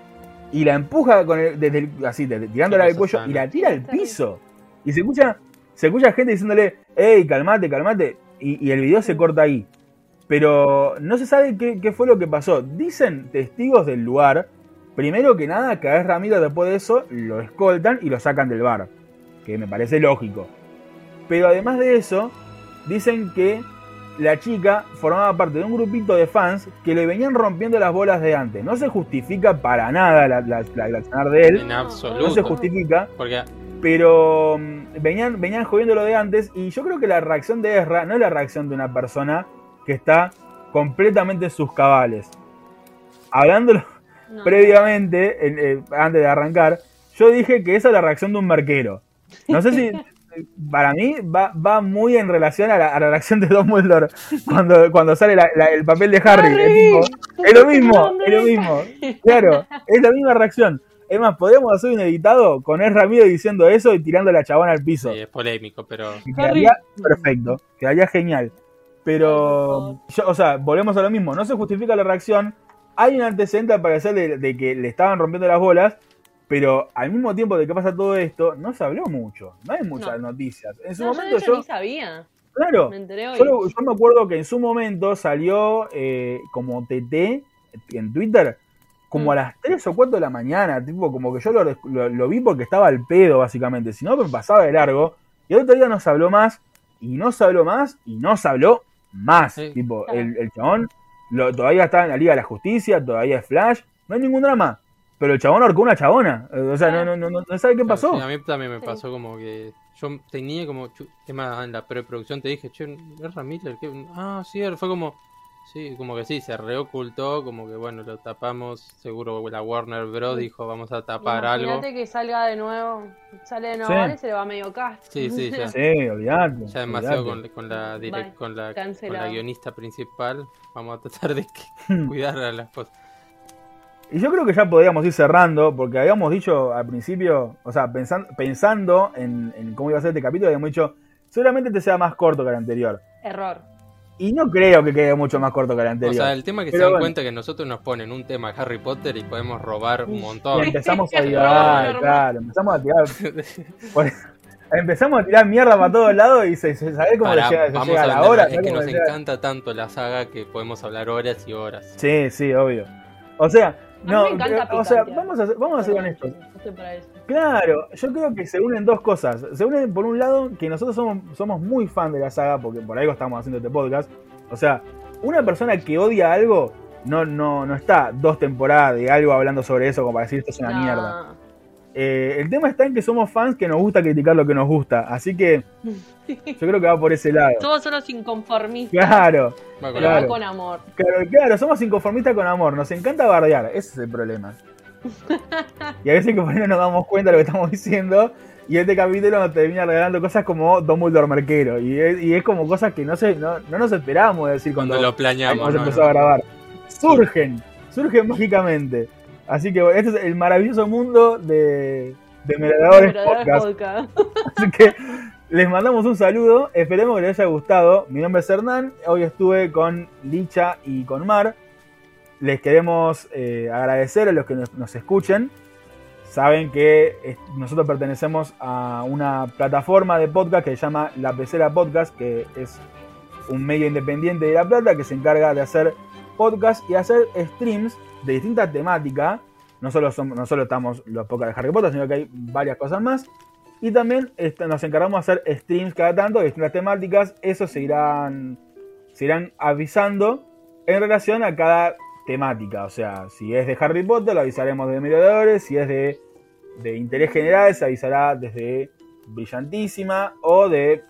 y la empuja con el, desde el- así, desde- tirándola del cuello y la tira al piso. Y se escucha, se escucha gente diciéndole, hey, calmate, calmate. Y, y el video se corta ahí. Pero no se sabe qué, qué fue lo que pasó. Dicen testigos del lugar, primero que nada, que a Ramiro después de eso lo escoltan y lo sacan del bar. Que me parece lógico. Pero además de eso, dicen que la chica formaba parte de un grupito de fans que le venían rompiendo las bolas de antes. No se justifica para nada la, la, la- accionar de él. en No se absoluto. justifica. Porque Pero mm, venían, venían jodiendo lo de antes. Y yo creo que la reacción de Ezra no es la reacción de una persona que está completamente en sus cabales. Hablándolo No. previamente, en- eh, antes de arrancar, yo dije que esa es la reacción de un marquero. No sé si. Para mí va, va muy en relación a la, a la reacción de Dumbledore cuando, cuando sale la- la- el papel de Harry. Es, tipo, es lo mismo, es lo mismo. Claro, es la misma reacción. Es más, podríamos hacer un editado con Ezra Miller diciendo eso y tirando la chabona al piso. sí, es polémico, pero Y quedaría perfecto, quedaría genial. Pero, yo- o sea, volvemos a lo mismo, no se justifica la reacción. Hay un antecedente al parecer de, de que le estaban rompiendo las bolas, pero al mismo tiempo de que pasa todo esto, no se habló mucho, no hay muchas noticias. En su No, yo de momento eso yo, ni sabía. claro, Me enteré hoy. yo, me acuerdo que en su momento salió eh, como TT en Twitter, como Mm. a las 3 o 4 de la mañana, tipo como que yo lo, lo- lo vi porque estaba al pedo, básicamente, si no me pasaba de largo. Y el otro día no se habló más, y no se habló más, y no se habló más. Sí. Tipo, Claro. el, el chabón lo- todavía está en la Liga de la Justicia, todavía es Flash, no hay ningún drama. Pero el chabón ahorcó una chabona. Eh, O sea, no, no, no, no, no sabe qué pasó. Sí, a mí también me pasó como que yo tenía como chu- tema en la preproducción te dije, che, es Ramiller, ¿qué? Ah, sí, fue como sí, como que sí, se reocultó, como que bueno, lo tapamos, seguro la Warner Bros dijo, vamos a tapar algo. Imagínate que salga de nuevo, sale de nuevo Sí. y se le va medio cast. Sí, sí, ya. Sí, olvidate. Ya demasiado con, con la direc- Bye. con la con la guionista principal, vamos a tratar de que- cuidar a las cosas. Y yo creo que ya podríamos ir cerrando, porque habíamos dicho al principio, o sea, pensan- pensando en, en cómo iba a ser este capítulo, habíamos dicho, seguramente te sea más corto que el anterior. Error. Y no creo que quede mucho más corto que el O anterior. sea, el tema es que Pero se dan bueno. cuenta que nosotros nos ponen un tema de Harry Potter y podemos robar un Y montón. empezamos a tirar, claro, empezamos a tirar. por- empezamos a tirar mierda para todos lados y se, se sabe cómo Pará, le llega, se vamos llega a la hora. es ¿sabes que nos encanta tanto la saga que podemos hablar horas y horas. Sí, sí, obvio. O sea, A mí no, me encanta pero, o sea, vamos a, vamos a ser honestos. Claro, yo creo que se unen dos cosas. Se unen por un lado que nosotros somos, somos muy fan de la saga, porque por algo estamos haciendo este podcast. O sea, una persona que odia algo no, no, no está dos temporadas de algo hablando sobre eso como para decir esto es una No. mierda. Eh, el tema está en que somos fans que nos gusta criticar lo que nos gusta. Así que yo creo que va por ese lado. Somos unos inconformistas. Claro, Va con Claro. va con amor. claro, claro, somos inconformistas con amor. Nos encanta bardear, ese es el problema. Y a veces que por ahí no nos damos cuenta de lo que estamos diciendo. Y este capítulo nos termina regalando cosas como Dumbledore Marquero. Y es, y es como cosas que no, se, no, no nos esperábamos decir cuando, cuando lo planeamos. cuando se ¿no? empezó a grabar. Surgen, surgen mágicamente. Así que bueno, este es el maravilloso mundo de, de Podcast. podcast. Así que les mandamos un saludo. Esperemos que les haya gustado. Mi nombre es Hernán. Hoy estuve con Licha y con Mar. Les queremos eh, agradecer a los que nos, nos escuchen. Saben que eh, nosotros pertenecemos a una plataforma de podcast que se llama La Pecera Podcast, que es un medio independiente de La Plata que se encarga de hacer podcast y hacer streams de distintas temáticas. No solo, no solo estamos los podcasts de Harry Potter, sino que hay varias cosas más. Y también este, nos encargamos de hacer streams cada tanto de distintas temáticas. Eso se irán, se irán avisando en relación a cada temática. O sea, si es de Harry Potter, lo avisaremos de Merodeadores. Si es de, de interés general, se avisará desde Brillantísima o de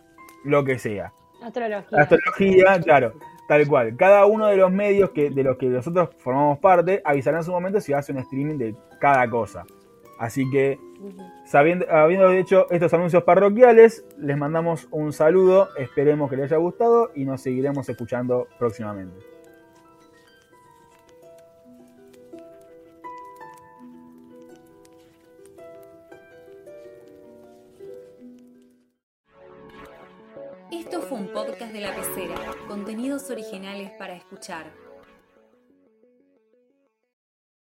lo que sea. Astrología. Astrología, claro, tal cual. Cada uno de los medios que, de los que nosotros formamos parte avisará en su momento si hace un streaming de cada cosa. Así que, sabiendo, habiendo hecho estos anuncios parroquiales, les mandamos un saludo, esperemos que les haya gustado y nos seguiremos escuchando próximamente. Esto fue un podcast de la pecera, contenidos originales para escuchar.